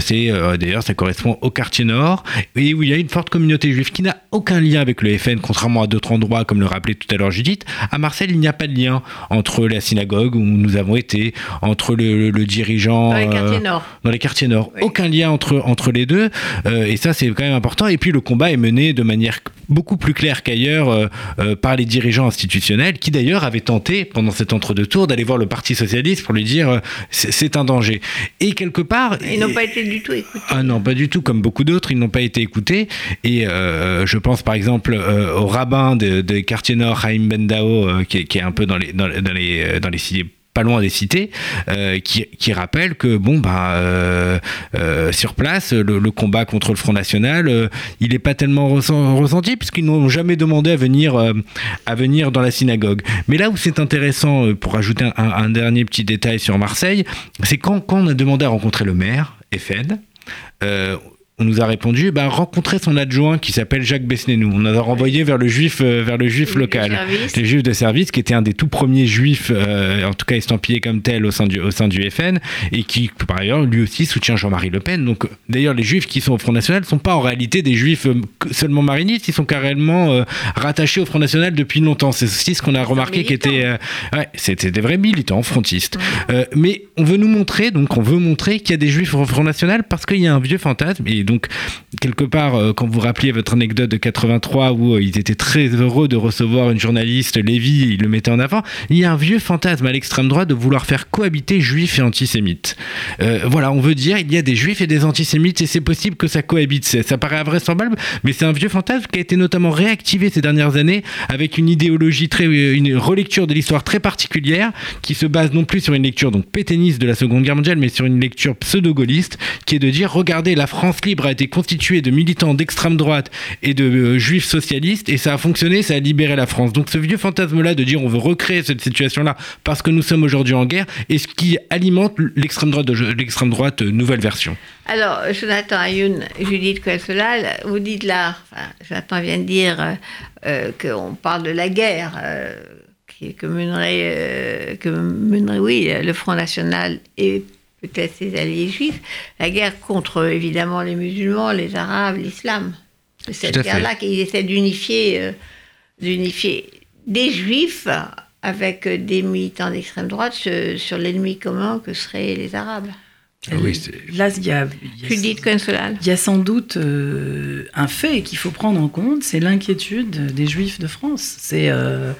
C: c'est d'ailleurs ça correspond au quartier nord et où il y a une forte communauté juive qui n'a aucun lien avec le FN, contrairement à d'autres endroits, comme le rappelait tout à l'heure Judith. À Marseille, il n'y a pas de lien entre la synagogue où nous avons été, entre le, dirigeant.
B: Dans les quartiers nord.
C: Dans les quartiers nord. Aucun lien entre, entre les deux. et ça, c'est quand même important. Et puis, le combat est mené de manière beaucoup plus claire qu'ailleurs par les dirigeants institutionnels qui, d'ailleurs, avaient tenté, pendant cet entre-deux-tours, d'aller voir le Parti Socialiste pour lui dire euh, c'est un danger. Et quelque part.
B: Ils n'ont pas été du tout écoutés.
C: Ah non, pas du tout. Comme beaucoup d'autres, ils n'ont pas été écoutés. Et euh, je pense par exemple euh, au rabbin des de quartiers nord, Haïm Bendao, qui, qui, est un peu dans les, dans, dans les, dans les pas loin des cités, euh, qui, qui, rappelle que bon bah euh, euh, sur place le, combat contre le Front National il n'est pas tellement ressenti puisqu'ils n'ont jamais demandé à venir à venir dans la synagogue. Mais là où c'est intéressant pour ajouter un, dernier petit détail sur Marseille, c'est quand, on a demandé à rencontrer le maire FN, on nous a répondu bah, rencontrer son adjoint qui s'appelle Jacques Besnénou. On a renvoyé vers le juif, euh, vers le juif local, le juif de service, qui était un des tout premiers juifs, euh, en tout cas estampillé comme tel au sein du, au sein du FN, et qui, par ailleurs, lui aussi soutient Jean-Marie Le Pen. Donc, d'ailleurs, les juifs qui sont au Front National ne sont pas en réalité des juifs euh, seulement marinistes, ils sont carrément rattachés au Front National depuis longtemps. C'est aussi ce qu'on a remarqué qui était. ouais, c'était des vrais militants frontistes. mais on veut nous montrer, donc on veut montrer qu'il y a des juifs au Front National parce qu'il y a un vieux fantasme, et donc, quelque part, euh, quand vous rappeliez votre anecdote de 83 où euh, ils étaient très heureux de recevoir une journaliste, Lévy, ils le mettaient en avant, il y a un vieux fantasme à l'extrême droite de vouloir faire cohabiter juifs et antisémites. Euh, voilà, on veut dire il y a des juifs et des antisémites et c'est possible que ça cohabite. Ça paraît invraisemblable, mais c'est un vieux fantasme qui a été notamment réactivé ces dernières années avec une idéologie très, une relecture de l'histoire très particulière qui se base non plus sur une lecture donc pétainiste de la Seconde Guerre mondiale, mais sur une lecture pseudo-gaulliste qui est de dire regardez la France libre a été constitué de militants d'extrême droite et de euh, juifs socialistes et ça a fonctionné, ça a libéré la France. Donc ce vieux fantasme-là de dire on veut recréer cette situation-là parce que nous sommes aujourd'hui en guerre est ce qui alimente l'extrême droite, l'extrême droite euh, nouvelle version.
B: Alors, Jonathan Ayoun, Judith Quelsolal, vous dites là, enfin, Jonathan vient de dire euh, qu'on parle de la guerre. que mènerait, que mènerait, oui, le Front National et peut-être ses alliés juifs, la guerre contre évidemment les musulmans, les arabes, l'islam. C'est cette guerre-là qu'ils essaient d'unifier, euh, d'unifier des juifs avec des militants d'extrême droite sur, l'ennemi commun que seraient les arabes.
D: Ah oui, Là, il y a,
B: il
D: y a sans doute euh, un fait qu'il faut prendre en compte, c'est l'inquiétude des Juifs de France. C'est euh,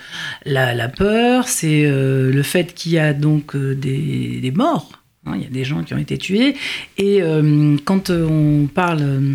D: la, peur, c'est le fait qu'il y a donc des, des morts il y a des gens qui ont été tués. Et euh, quand euh, on parle euh,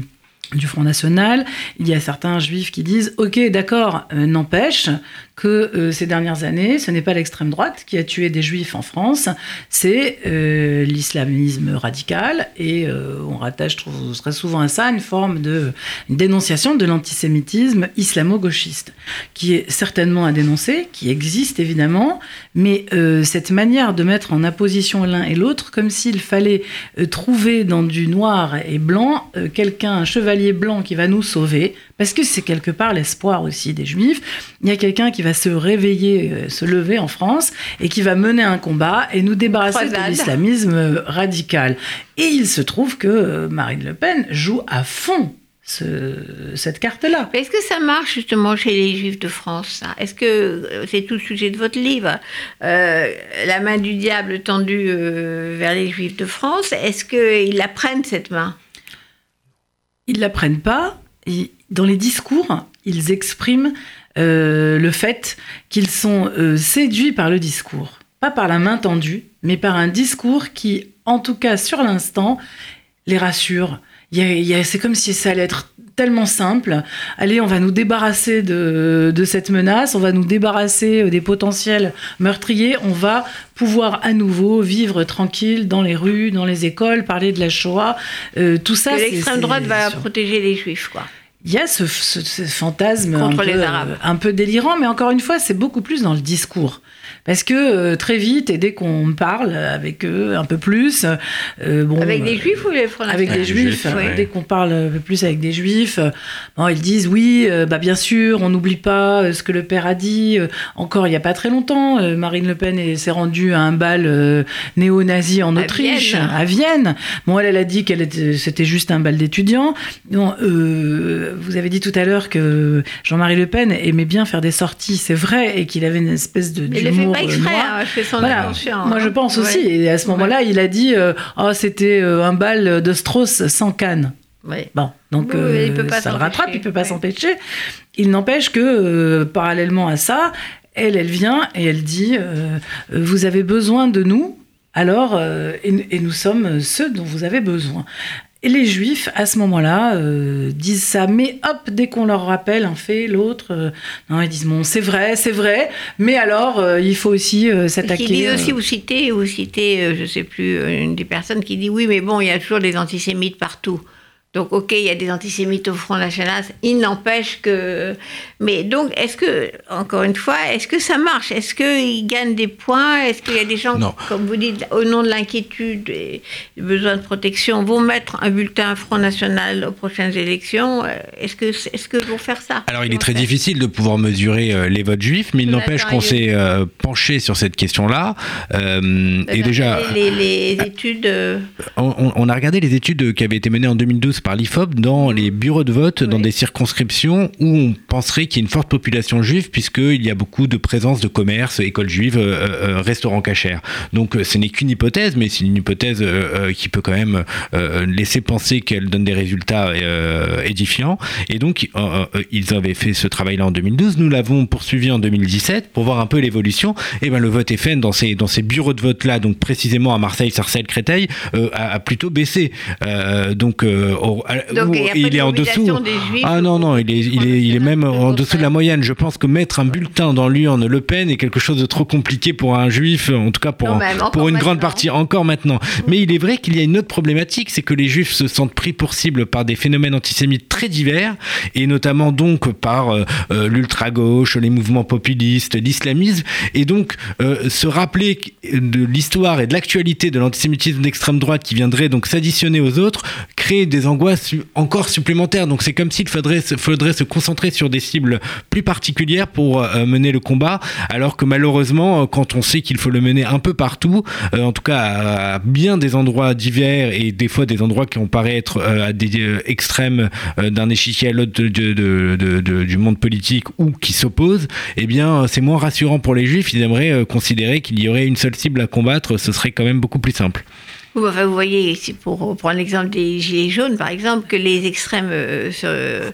D: du Front National, il y a certains juifs qui disent Ok, d'accord, n'empêche que euh, ces dernières années, ce n'est pas l'extrême droite qui a tué des juifs en France, c'est euh, l'islamisme radical. Et euh, on rattache très souvent à ça une forme de dénonciation de l'antisémitisme islamo-gauchiste, qui est certainement à dénoncer, qui existe évidemment, mais cette manière de mettre en opposition l'un et l'autre, comme s'il fallait trouver dans du noir et blanc quelqu'un, un chevalier blanc qui va nous sauver, parce que c'est quelque part l'espoir aussi des juifs. Il y a quelqu'un qui va se réveiller, euh, se lever en France et qui va mener un combat et nous débarrasser de l'islamisme radical. Et il se trouve que euh, Marine Le Pen joue à fond cette carte-là.
B: Est-ce que ça marche justement chez les Juifs de France Est-ce que euh, c'est tout le sujet de votre livre? La main du diable tendue vers les Juifs de France, est-ce qu'ils la prennent cette main?
D: Ils la prennent pas. dans les discours, ils expriment euh, le fait qu'ils sont euh, séduits par le discours. Pas par la main tendue, mais par un discours qui, en tout cas sur l'instant, les rassure. C'est comme si ça allait être tellement simple. Allez, on va nous débarrasser de, de, cette menace, on va nous débarrasser euh, des potentiels meurtriers, on va pouvoir à nouveau vivre tranquille dans les rues, dans les écoles, parler de la Shoah. Euh, tout ça,
B: l'extrême droite va protéger les juifs, quoi.
D: Il y a ce, fantasme un peu, un peu, délirant, mais encore une fois, c'est beaucoup plus dans le discours. Parce que euh, très vite, et dès qu'on parle avec eux un peu plus,
B: euh, bon, avec des juifs ou les
D: Français Avec des juifs. Dès qu'on parle un peu plus avec des juifs, bon, ils disent oui, euh, bah bien sûr, on n'oublie pas ce que le père a dit. encore il n'y a pas très longtemps, Marine Le Pen s'est rendue à un bal néo-nazi en Autriche, à Vienne. Bon, elle, elle a dit qu'elle c'était juste un bal d'étudiants. Vous avez dit tout à l'heure que Jean-Marie Le Pen aimait bien faire des sorties, c'est vrai, et qu'il avait une espèce de d'humour
B: pas exprès, hein, je fais son voilà.
D: Moi, je pense aussi. Et à ce moment-là, il a dit euh, oh, c'était euh, un bal de Strauss sans canne. Bon, donc euh, ça le rattrape, il peut pas s'empêcher. Il n'empêche que, parallèlement à ça, elle, elle vient et elle dit Vous avez besoin de nous, alors, et, nous sommes ceux dont vous avez besoin. Et les juifs, à ce moment-là, euh, disent ça, mais hop, dès qu'on leur rappelle un fait, l'autre, euh, non, ils disent bon, c'est vrai, c'est vrai, mais alors euh, il faut aussi s'attaquer.
B: Il dit aussi, vous citez, vous citez, je sais plus, une des personnes qui dit oui, mais bon, il y a toujours des antisémites partout. Donc, ok, il y a des antisémites au Front National, il n'empêche que. Mais donc, est-ce que, encore une fois, est-ce que ça marche? Est-ce qu'ils gagnent des points? Est-ce qu'il y a des gens, comme vous dites, au nom de l'inquiétude et du besoin de protection, vont mettre un bulletin Front National aux prochaines élections? Est-ce que, est-ce que vont faire ça?
C: Alors, il est très difficile de pouvoir mesurer euh, les votes juifs, mais il n'empêche qu'on s'est euh, penché sur cette question-là.
B: Euh, et déjà. Les, études.
C: On, on, a regardé les études qui avaient été menées en 2012 par l'IFOP dans les bureaux de vote, dans des circonscriptions où on penserait qu'il y a une forte population juive, puisqu'il y a beaucoup de présence de commerce, écoles juives, euh, euh, restaurants cachers. Donc euh, ce n'est qu'une hypothèse, mais c'est une hypothèse qui peut quand même laisser penser qu'elle donne des résultats édifiants. Et donc ils avaient fait ce travail-là en 2012. Nous l'avons poursuivi en 2017 pour voir un peu l'évolution. Et ben le vote FN dans ces, dans ces bureaux de vote-là, donc précisément à Marseille, Sarcelles, Créteil, a, plutôt baissé. donc il, est en dessous. ah non, non, il est, il est, il est même en dessous de la moyenne. Je pense que mettre un bulletin dans l'urne Le Pen est quelque chose de trop compliqué pour un juif, en tout cas pour, pour une grande partie, encore maintenant. Mais il est vrai qu'il y a une autre problématique, c'est que les juifs se sentent pris pour cible par des phénomènes antisémites très divers, et notamment donc par euh, euh, l'ultra-gauche, les mouvements populistes, l'islamisme, et donc euh, se rappeler de l'histoire et de l'actualité de l'antisémitisme d'extrême droite qui viendrait donc s'additionner aux autres, créer des angoisses encore supplémentaire. Donc c'est comme s'il faudrait, faudrait se concentrer sur des cibles plus particulières pour euh, mener le combat, alors que malheureusement, euh, quand on sait qu'il faut le mener un peu partout, euh, en tout cas à, bien des endroits divers et des fois des endroits qui ont paraît être à des extrêmes d'un échiquier à l'autre du monde politique ou qui s'opposent, eh bien c'est moins rassurant pour les juifs. Ils aimeraient considérer qu'il y aurait une seule cible à combattre, ce serait quand même beaucoup plus simple.
B: Vous voyez, pour prendre l'exemple des Gilets jaunes, par exemple, que les extrêmes euh, se,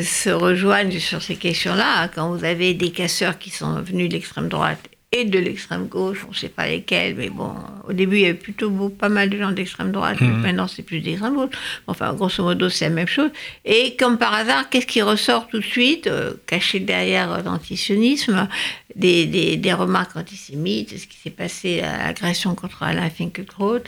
B: se rejoignent sur ces questions-là. Quand vous avez des casseurs qui sont venus de l'extrême droite et de l'extrême gauche, on ne sait pas lesquels, mais bon, au début, il y avait plutôt pas mal de gens d'extrême droite, mmh. maintenant c'est plus d'extrême gauche. Enfin, grosso modo, c'est la même chose. Et comme par hasard, qu'est-ce qui ressort tout de suite, euh, caché derrière l'antisionisme des, des, des, remarques antisémites, ce qui s'est passé à l'agression contre Alain Finkielkraut.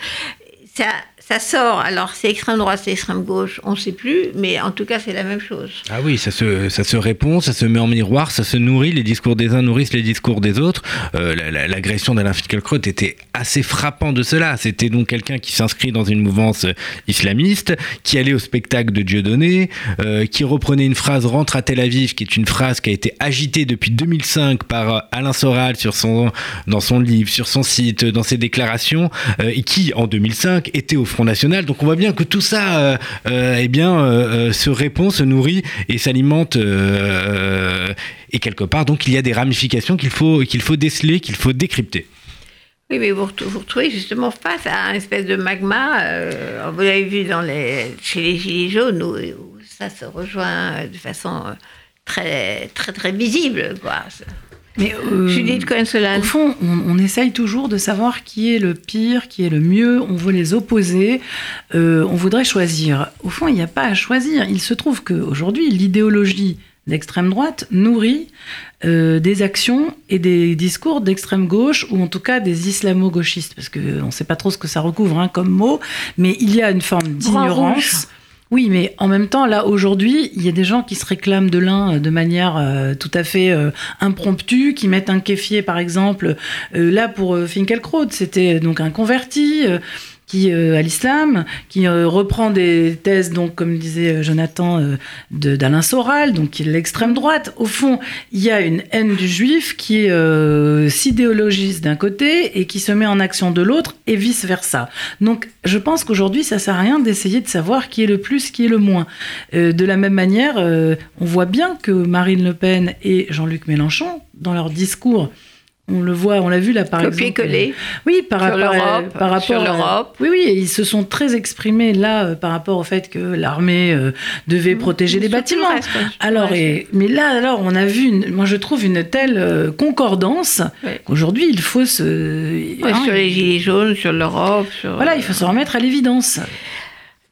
B: Ça, ça sort. Alors, c'est extrême droite, c'est extrême gauche, on ne sait plus, mais en tout cas, c'est la même chose.
C: Ah oui, ça se, répond, ça se met en miroir, ça se nourrit. Les discours des uns nourrissent les discours des autres. Euh, L'agression d'Alain Finkielkraut était assez frappant de cela. C'était donc quelqu'un qui s'inscrit dans une mouvance islamiste, qui allait au spectacle de Dieudonné, euh, qui reprenait une phrase rentre à Tel Aviv, qui est une phrase qui a été agitée depuis 2005 par Alain Soral dans son livre, sur son site, dans ses déclarations, euh, et qui en 2005 était au Donc on voit bien que tout ça euh, euh, eh bien, euh, se répond, se nourrit et s'alimente. et quelque part, donc il y a des ramifications qu'il faut, qu'il faut déceler, qu'il faut décrypter.
B: Oui, mais vous vous retrouvez justement face à un espèce de magma. vous l'avez vu dans les, chez les Gilets jaunes, où, ça se rejoint de façon très, très, très visible. Quoi.
D: Mais euh,
B: Judith.
D: Au fond, on, on, essaye toujours de savoir qui est le pire, qui est le mieux. On veut les opposer. Euh, on voudrait choisir. Au fond, il n'y a pas à choisir. Il se trouve qu'aujourd'hui, l'idéologie d'extrême droite nourrit euh, des actions et des discours d'extrême gauche, ou en tout cas des islamo-gauchistes, parce qu'on ne sait pas trop ce que ça recouvre hein, comme mot, mais il y a une forme d'ignorance. Oui, mais en même temps, là, aujourd'hui, il y a des gens qui se réclament de l'un de manière euh, tout à fait euh, impromptue, qui mettent un kéfier, par exemple. Euh, là, pour Finkelkraut, c'était donc un converti qui euh, à l'islam, qui euh, reprend des thèses, donc comme disait Jonathan, euh, d'Alain Soral, donc qui est l'extrême droite. Au fond, il y a une haine du juif qui s'idéologise d'un côté et qui se met en action de l'autre, et vice versa. Donc, je pense qu'aujourd'hui, ça sert à rien d'essayer de savoir qui est le plus, qui est le moins. de la même manière, on voit bien que Marine Le Pen et Jean-Luc Mélenchon, dans leur discours, on le voit, on l'a vu là par
B: Copier
D: exemple.
B: coller.
D: Oui, par
B: sur
D: rapport,
B: l'Europe,
D: par rapport
B: sur
D: à-
B: l'Europe.
D: Oui, oui, ils se sont très exprimés là euh, par rapport au fait que l'armée euh, devait protéger les bâtiments.
B: le reste,
D: Alors,
B: le
D: et, mais là, alors, on a vu, une- moi je trouve une telle euh, concordance qu'aujourd'hui il faut se. Hein,
B: sur les gilets jaunes, sur l'Europe. Sur...
D: Voilà, il faut se remettre à l'évidence.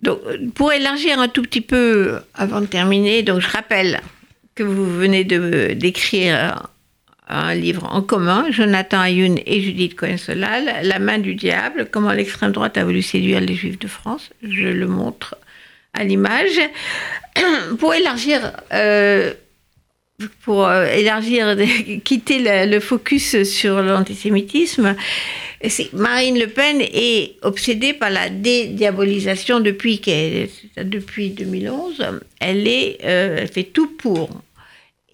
B: Donc, pour élargir un tout petit peu, avant de terminer, donc je rappelle que vous venez de d'écrire un livre en commun, Jonathan Ayoun et Judith Cohen-Solal, La main du diable, comment l'extrême droite a voulu séduire les juifs de France. Je le montre à l'image. Pour élargir, euh, pour euh, élargir, quitter le, focus sur l'antisémitisme, Marine Le Pen est obsédée par la dédiabolisation depuis, depuis 2011. Elle, est, euh, elle fait tout pour.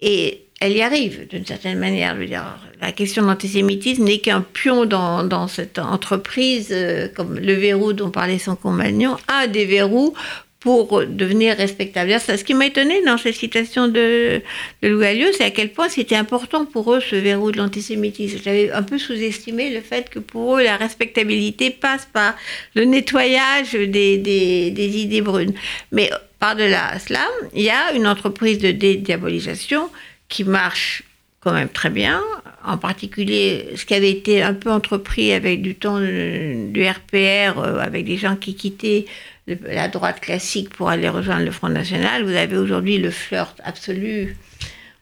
B: Et elle y arrive d'une certaine manière. Je dire, la question de l'antisémitisme n'est qu'un pion dans, cette entreprise, euh, comme le verrou dont parlait son compagnon, un des verrous pour devenir respectable. Ça, Ce qui m'a étonné dans cette citation de, de Louis Alliot, c'est à quel point c'était important pour eux ce verrou de l'antisémitisme. J'avais un peu sous-estimé le fait que pour eux, la respectabilité passe par le nettoyage des, des, des idées brunes. Mais par-delà cela, il y a une entreprise de dédiabolisation qui marche quand même très bien, en particulier ce qui avait été un peu entrepris avec du temps du RPR, euh, avec des gens qui quittaient la droite classique pour aller rejoindre le Front National. Vous avez aujourd'hui le flirt absolu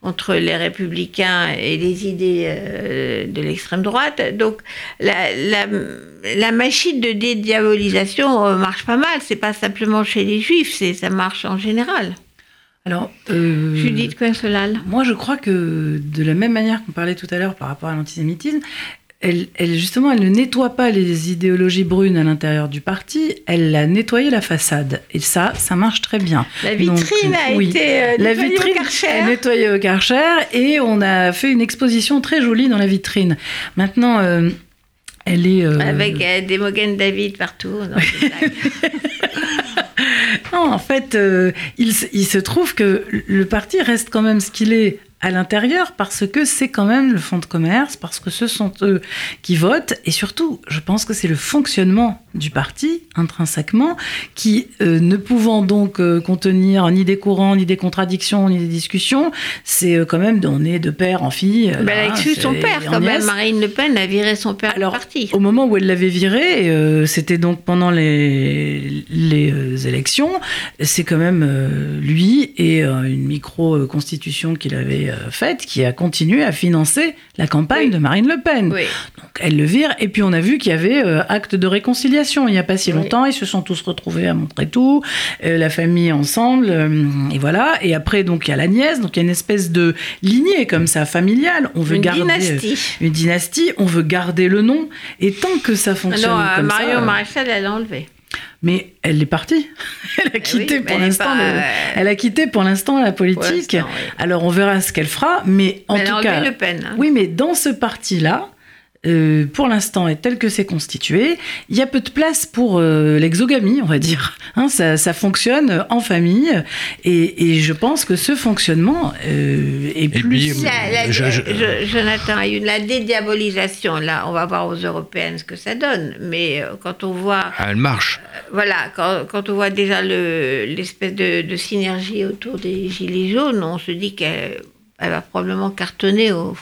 B: entre les républicains et les idées euh, de l'extrême droite. Donc la, la, machine de dédiabolisation euh, marche pas mal. C'est pas simplement chez les juifs, ça marche en général.
D: Alors, euh,
B: Judith Cohen-Solal.
D: Moi, je crois que de la même manière qu'on parlait tout à l'heure par rapport à l'antisémitisme, elle, elle, justement, elle ne nettoie pas les idéologies brunes à l'intérieur du parti, elle a nettoyé la façade. Et ça, ça marche très bien.
B: La vitrine
D: Donc,
B: a
D: oui.
B: été euh,
D: La
B: nettoyée au
D: vitrine
B: Karcher.
D: est nettoyée au Karcher et on a fait une exposition très jolie dans la vitrine. Maintenant, euh, elle est... euh,
B: Avec des Mogen David partout. Non,
D: en fait, euh, il, il se trouve que le parti reste quand même ce qu'il est à l'intérieur parce que c'est quand même le fonds de commerce, parce que ce sont eux qui votent, et surtout, je pense que c'est le fonctionnement du parti, intrinsèquement, qui, euh, ne pouvant donc euh, contenir ni des courants, ni des contradictions, ni des discussions, c'est euh, quand même, on est de père en fille.
B: Ben, elle a exclu son père quand même. Marine Le Pen a viré son père
D: Alors,
B: du parti.
D: Au moment où elle l'avait viré, c'était donc pendant les, les élections, c'est quand même lui et une micro-constitution qu'il avait euh, faite qui a continué à financer la campagne
B: Oui.
D: de Marine Le Pen.
B: Oui.
D: Donc elle le vire, et puis on a vu qu'il y avait euh, acte de réconciliation il n'y a pas si longtemps, ils se sont tous retrouvés à Montrétou, euh, la famille ensemble, et voilà. Et après, donc il y a la nièce, donc il y a une espèce de lignée comme ça, familiale. On veut
B: Une
D: garder.
B: dynastie.
D: une dynastie, on veut garder le nom, et tant que ça fonctionne
B: euh,
D: comme
B: Marion
D: ça,
B: Maréchal, elle l'a enlevé.
D: Mais elle est partie. elle a quitté
B: oui, mais
D: pour l'instant.
B: pas,
D: le-
B: euh,
D: Elle a quitté pour l'instant la politique.
B: oui.
D: Alors on verra ce qu'elle fera, mais en
B: Mais
D: tout cas,
B: Le Pen. hein.
D: oui, mais dans ce parti-là. Euh, pour l'instant, et tel que c'est constitué, il y a peu de place pour euh, l'exogamie, on va dire. Hein, ça, ça fonctionne en famille, et, et je pense que ce fonctionnement euh, est
C: puis,
D: plus.
B: La- la-
C: Je- je-
B: je- Jonathan Ayoun, la dédiabolisation, là, on va voir aux européennes ce que ça donne. Mais euh, quand on voit,
C: Ah, elle marche.
B: voilà, quand, quand on voit déjà le- l'espèce de, de synergie autour des gilets jaunes, on se dit que elle va probablement cartonner aux,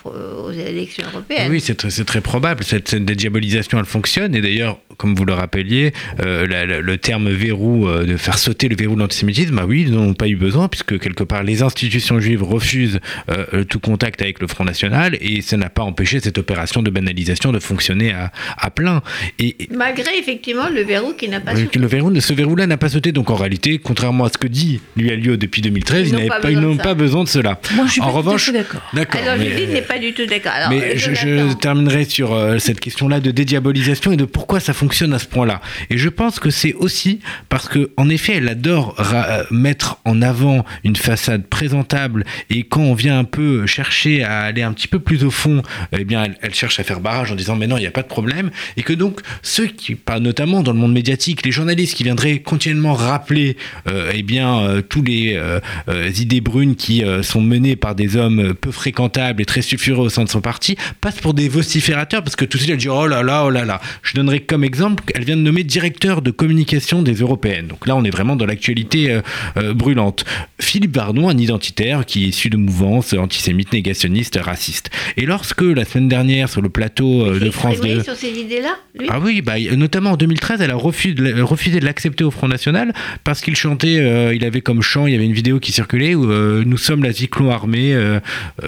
B: élections européennes.
C: Oui, c'est très, c'est très probable. Cette, cette dédiabolisation, elle fonctionne. Et d'ailleurs, comme vous le rappeliez, euh, la- la- le terme verrou, euh, de faire sauter le verrou de l'antisémitisme, bah oui, ils n'en ont pas eu besoin, puisque quelque part, les institutions juives refusent euh, tout contact avec le Front National, et ça n'a pas empêché cette opération de banalisation de fonctionner à, à plein. Et, et-
B: Malgré effectivement le verrou qui n'a pas sauté.
C: le verrou, ce verrou-là n'a pas sauté. Donc en réalité, contrairement à ce que dit l'ULIO depuis 2013,
B: Ils
C: ils
B: n'ont
C: n'avaient
B: pas besoin de
C: n'ont
B: ça.
C: pas besoin de cela.
D: Moi, je suis
C: en
D: pas
C: revanche,
D: d'accord.
C: d'accord.
B: Alors
C: mais-
B: Judith n'est pas du tout d'accord. Alors,
C: mais je, je terminerai sur euh, cette question-là de dédiabolisation et de pourquoi ça fonctionne à ce point-là. Et je pense que c'est aussi parce que, en effet, elle adore euh, mettre en avant une façade présentable et quand on vient un peu chercher à aller un petit peu plus au fond, eh bien, elle, cherche à faire barrage en disant mais non, il n'y a pas de problème. Et que donc ceux qui, notamment dans le monde médiatique, les journalistes qui viendraient continuellement rappeler, euh, eh bien, euh, tous les euh, euh, idées brunes qui sont menées par des hommes peu fréquentables et très sulfureux au sein de son parti, passent pour des vociférateurs parce que tout de suite elle dit oh là là, oh là là. Je donnerai comme exemple, elle vient de nommer directeur de communication des européennes. Donc là, on est vraiment dans l'actualité euh, euh, brûlante. Philippe Vardon, un identitaire qui est issu de mouvances antisémites, négationnistes, racistes. Et lorsque la semaine dernière sur le plateau euh, de France
B: exprimé
C: 2,
B: sur ces idées-là,
C: ah oui, bah, notamment en 2013, elle a refusé de, refusé de l'accepter au Front National parce qu'il chantait, euh, il avait comme chant, il y avait une vidéo qui circulait où nous sommes la Zyklon armée.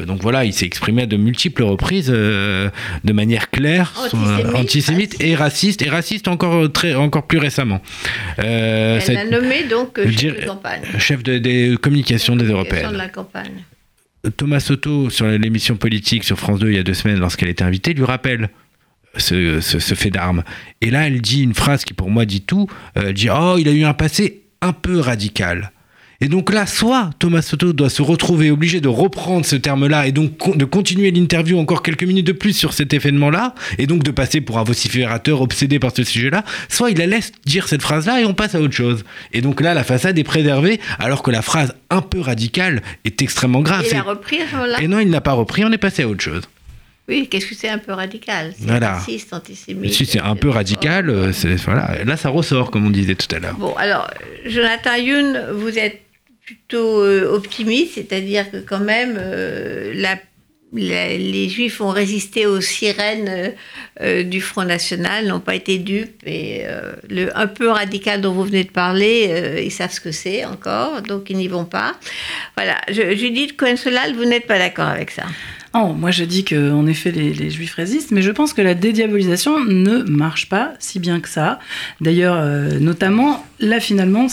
C: donc voilà, il s'est exprimé à de multiples reprises de manière claire, sur-
B: Antisémite,
C: antisémite et raciste, et raciste encore, très, encore plus récemment. Euh,
B: Elle l'a nommé donc euh, chef de campagne.
C: chef de- des communications des
B: Communication
C: Européennes.
B: de la campagne.
C: Thomas Soto, sur l'émission politique sur France 2 il y a deux semaines, lorsqu'elle était invitée, lui rappelle ce, ce- ce fait d'armes. Et là, elle dit une phrase qui pour moi dit tout. Euh, Elle dit Oh, il a eu un passé un peu radical. Et donc là, soit Thomas Soto doit se retrouver obligé de reprendre ce terme-là et donc de continuer l'interview encore quelques minutes de plus sur cet événement-là, et donc de passer pour un vociférateur obsédé par ce sujet-là, soit il la laisse dire cette phrase-là et on passe à autre chose. Et donc là, la façade est préservée, alors que la phrase un peu radicale est extrêmement grave.
B: Il
C: C'est-
B: a repris à ce moment-là.
C: et non, il n'a pas repris, on est passé à autre chose.
B: Oui, qu'est-ce que c'est un peu radical? C'est
C: Voilà.
B: raciste, antisémite.
C: Si c'est un peu radical, euh, voilà. là ça ressort, comme on disait tout à l'heure.
B: Bon, alors, Jonathan Youn, vous êtes plutôt euh, optimiste, c'est-à-dire que quand même, euh, les Juifs ont résisté aux sirènes euh, du Front National, n'ont pas été dupes, et le un peu radical dont vous venez de parler, ils savent ce que c'est encore, donc ils n'y vont pas. Voilà, Je- Judith Cohen-Solal, vous n'êtes pas d'accord avec ça
D: Non, moi je dis que en effet les, juifs résistent, mais je pense que la dédiabolisation ne marche pas si bien que ça. D'ailleurs, euh, notamment là finalement,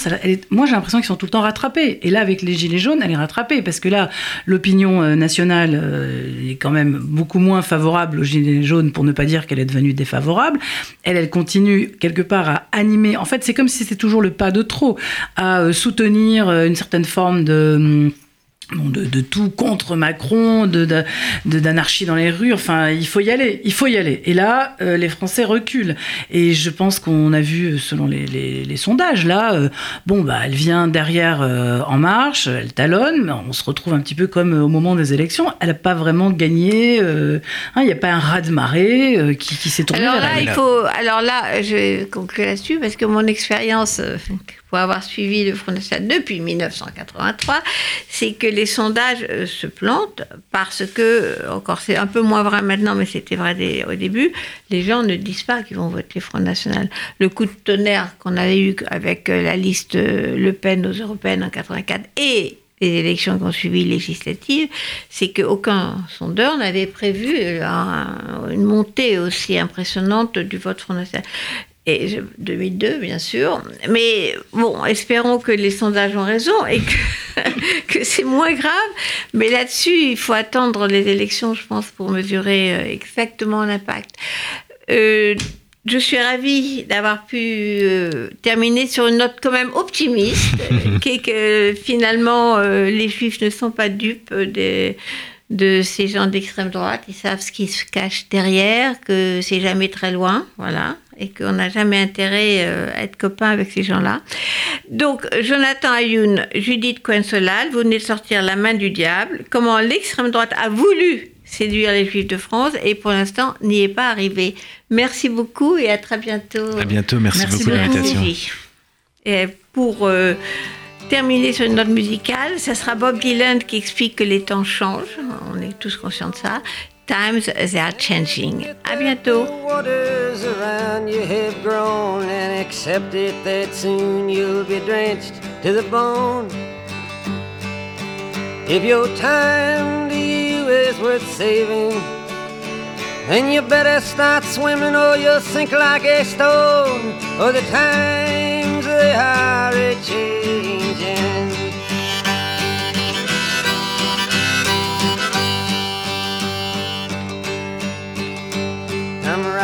D: moi j'ai l'impression qu'ils sont tout le temps rattrapés. Et là avec les gilets jaunes, elle est rattrapée parce que là l'opinion euh, nationale euh, est quand même beaucoup moins favorable aux gilets jaunes, pour ne pas dire qu'elle est devenue défavorable. Elle, elle continue quelque part à animer. En fait, c'est comme si c'était toujours le pas de trop à soutenir une certaine forme de hum, de, de tout contre Macron, de, de- de- d'anarchie dans les rues. Enfin, il faut y aller, il faut y aller. Et là, euh, les Français reculent. Et je pense qu'on a vu, selon les, les- les sondages, là, euh, bon, bah, elle vient derrière euh, En Marche, elle talonne, mais on se retrouve un petit peu comme au moment des élections. Elle n'a pas vraiment gagné. euh, hein, Il n'y a pas un ras-de-marée euh, qui, qui s'est tourné
B: Alors
D: vers
B: là,
D: elle.
B: il faut, alors là, je vais conclure là-dessus parce que mon expérience, euh, pour avoir suivi le Front National depuis 1983, c'est que les sondages euh, se plantent parce que, encore c'est un peu moins vrai maintenant, mais c'était vrai au début, les gens ne disent pas qu'ils vont voter Front National. Le coup de tonnerre qu'on avait eu avec euh, la liste euh, Le Pen aux européennes en 84 et les élections qui ont suivi législatives, c'est qu'aucun sondeur n'avait prévu un- une montée aussi impressionnante du vote Front National. Et je- 2002, bien sûr. Mais bon, espérons que les sondages ont raison et que, que c'est moins grave. Mais là-dessus, il faut attendre les élections, je pense, pour mesurer euh, exactement l'impact. Euh, je suis ravie d'avoir pu euh, terminer sur une note quand même optimiste, qui est que finalement euh, les Juifs ne sont pas dupes des, de ces gens d'extrême droite. Ils savent ce qui se cache derrière, que c'est jamais très loin, voilà, et qu'on n'a jamais intérêt euh, à être copain avec ces gens-là. Donc, Jonathan Ayoun, Judith Cohen-Solal, vous venez de sortir La main du diable. Comment l'extrême droite a voulu séduire les Juifs de France et pour l'instant n'y est pas arrivé. Merci beaucoup et à très bientôt.
C: À bientôt, merci,
D: Merci
C: beaucoup de
D: beaucoup.
C: l'invitation.
B: Et pour euh, terminer sur une note musicale. Ça sera Bob Dylan qui explique que les temps changent. On est tous conscients de ça. Times they are changing. À bientôt.
E: waters around you have grown and accept it that soon you'll be drenched to the bone. If your time to you is worth saving, then you better start swimming or you'll sink like a stone. Or the times they are a.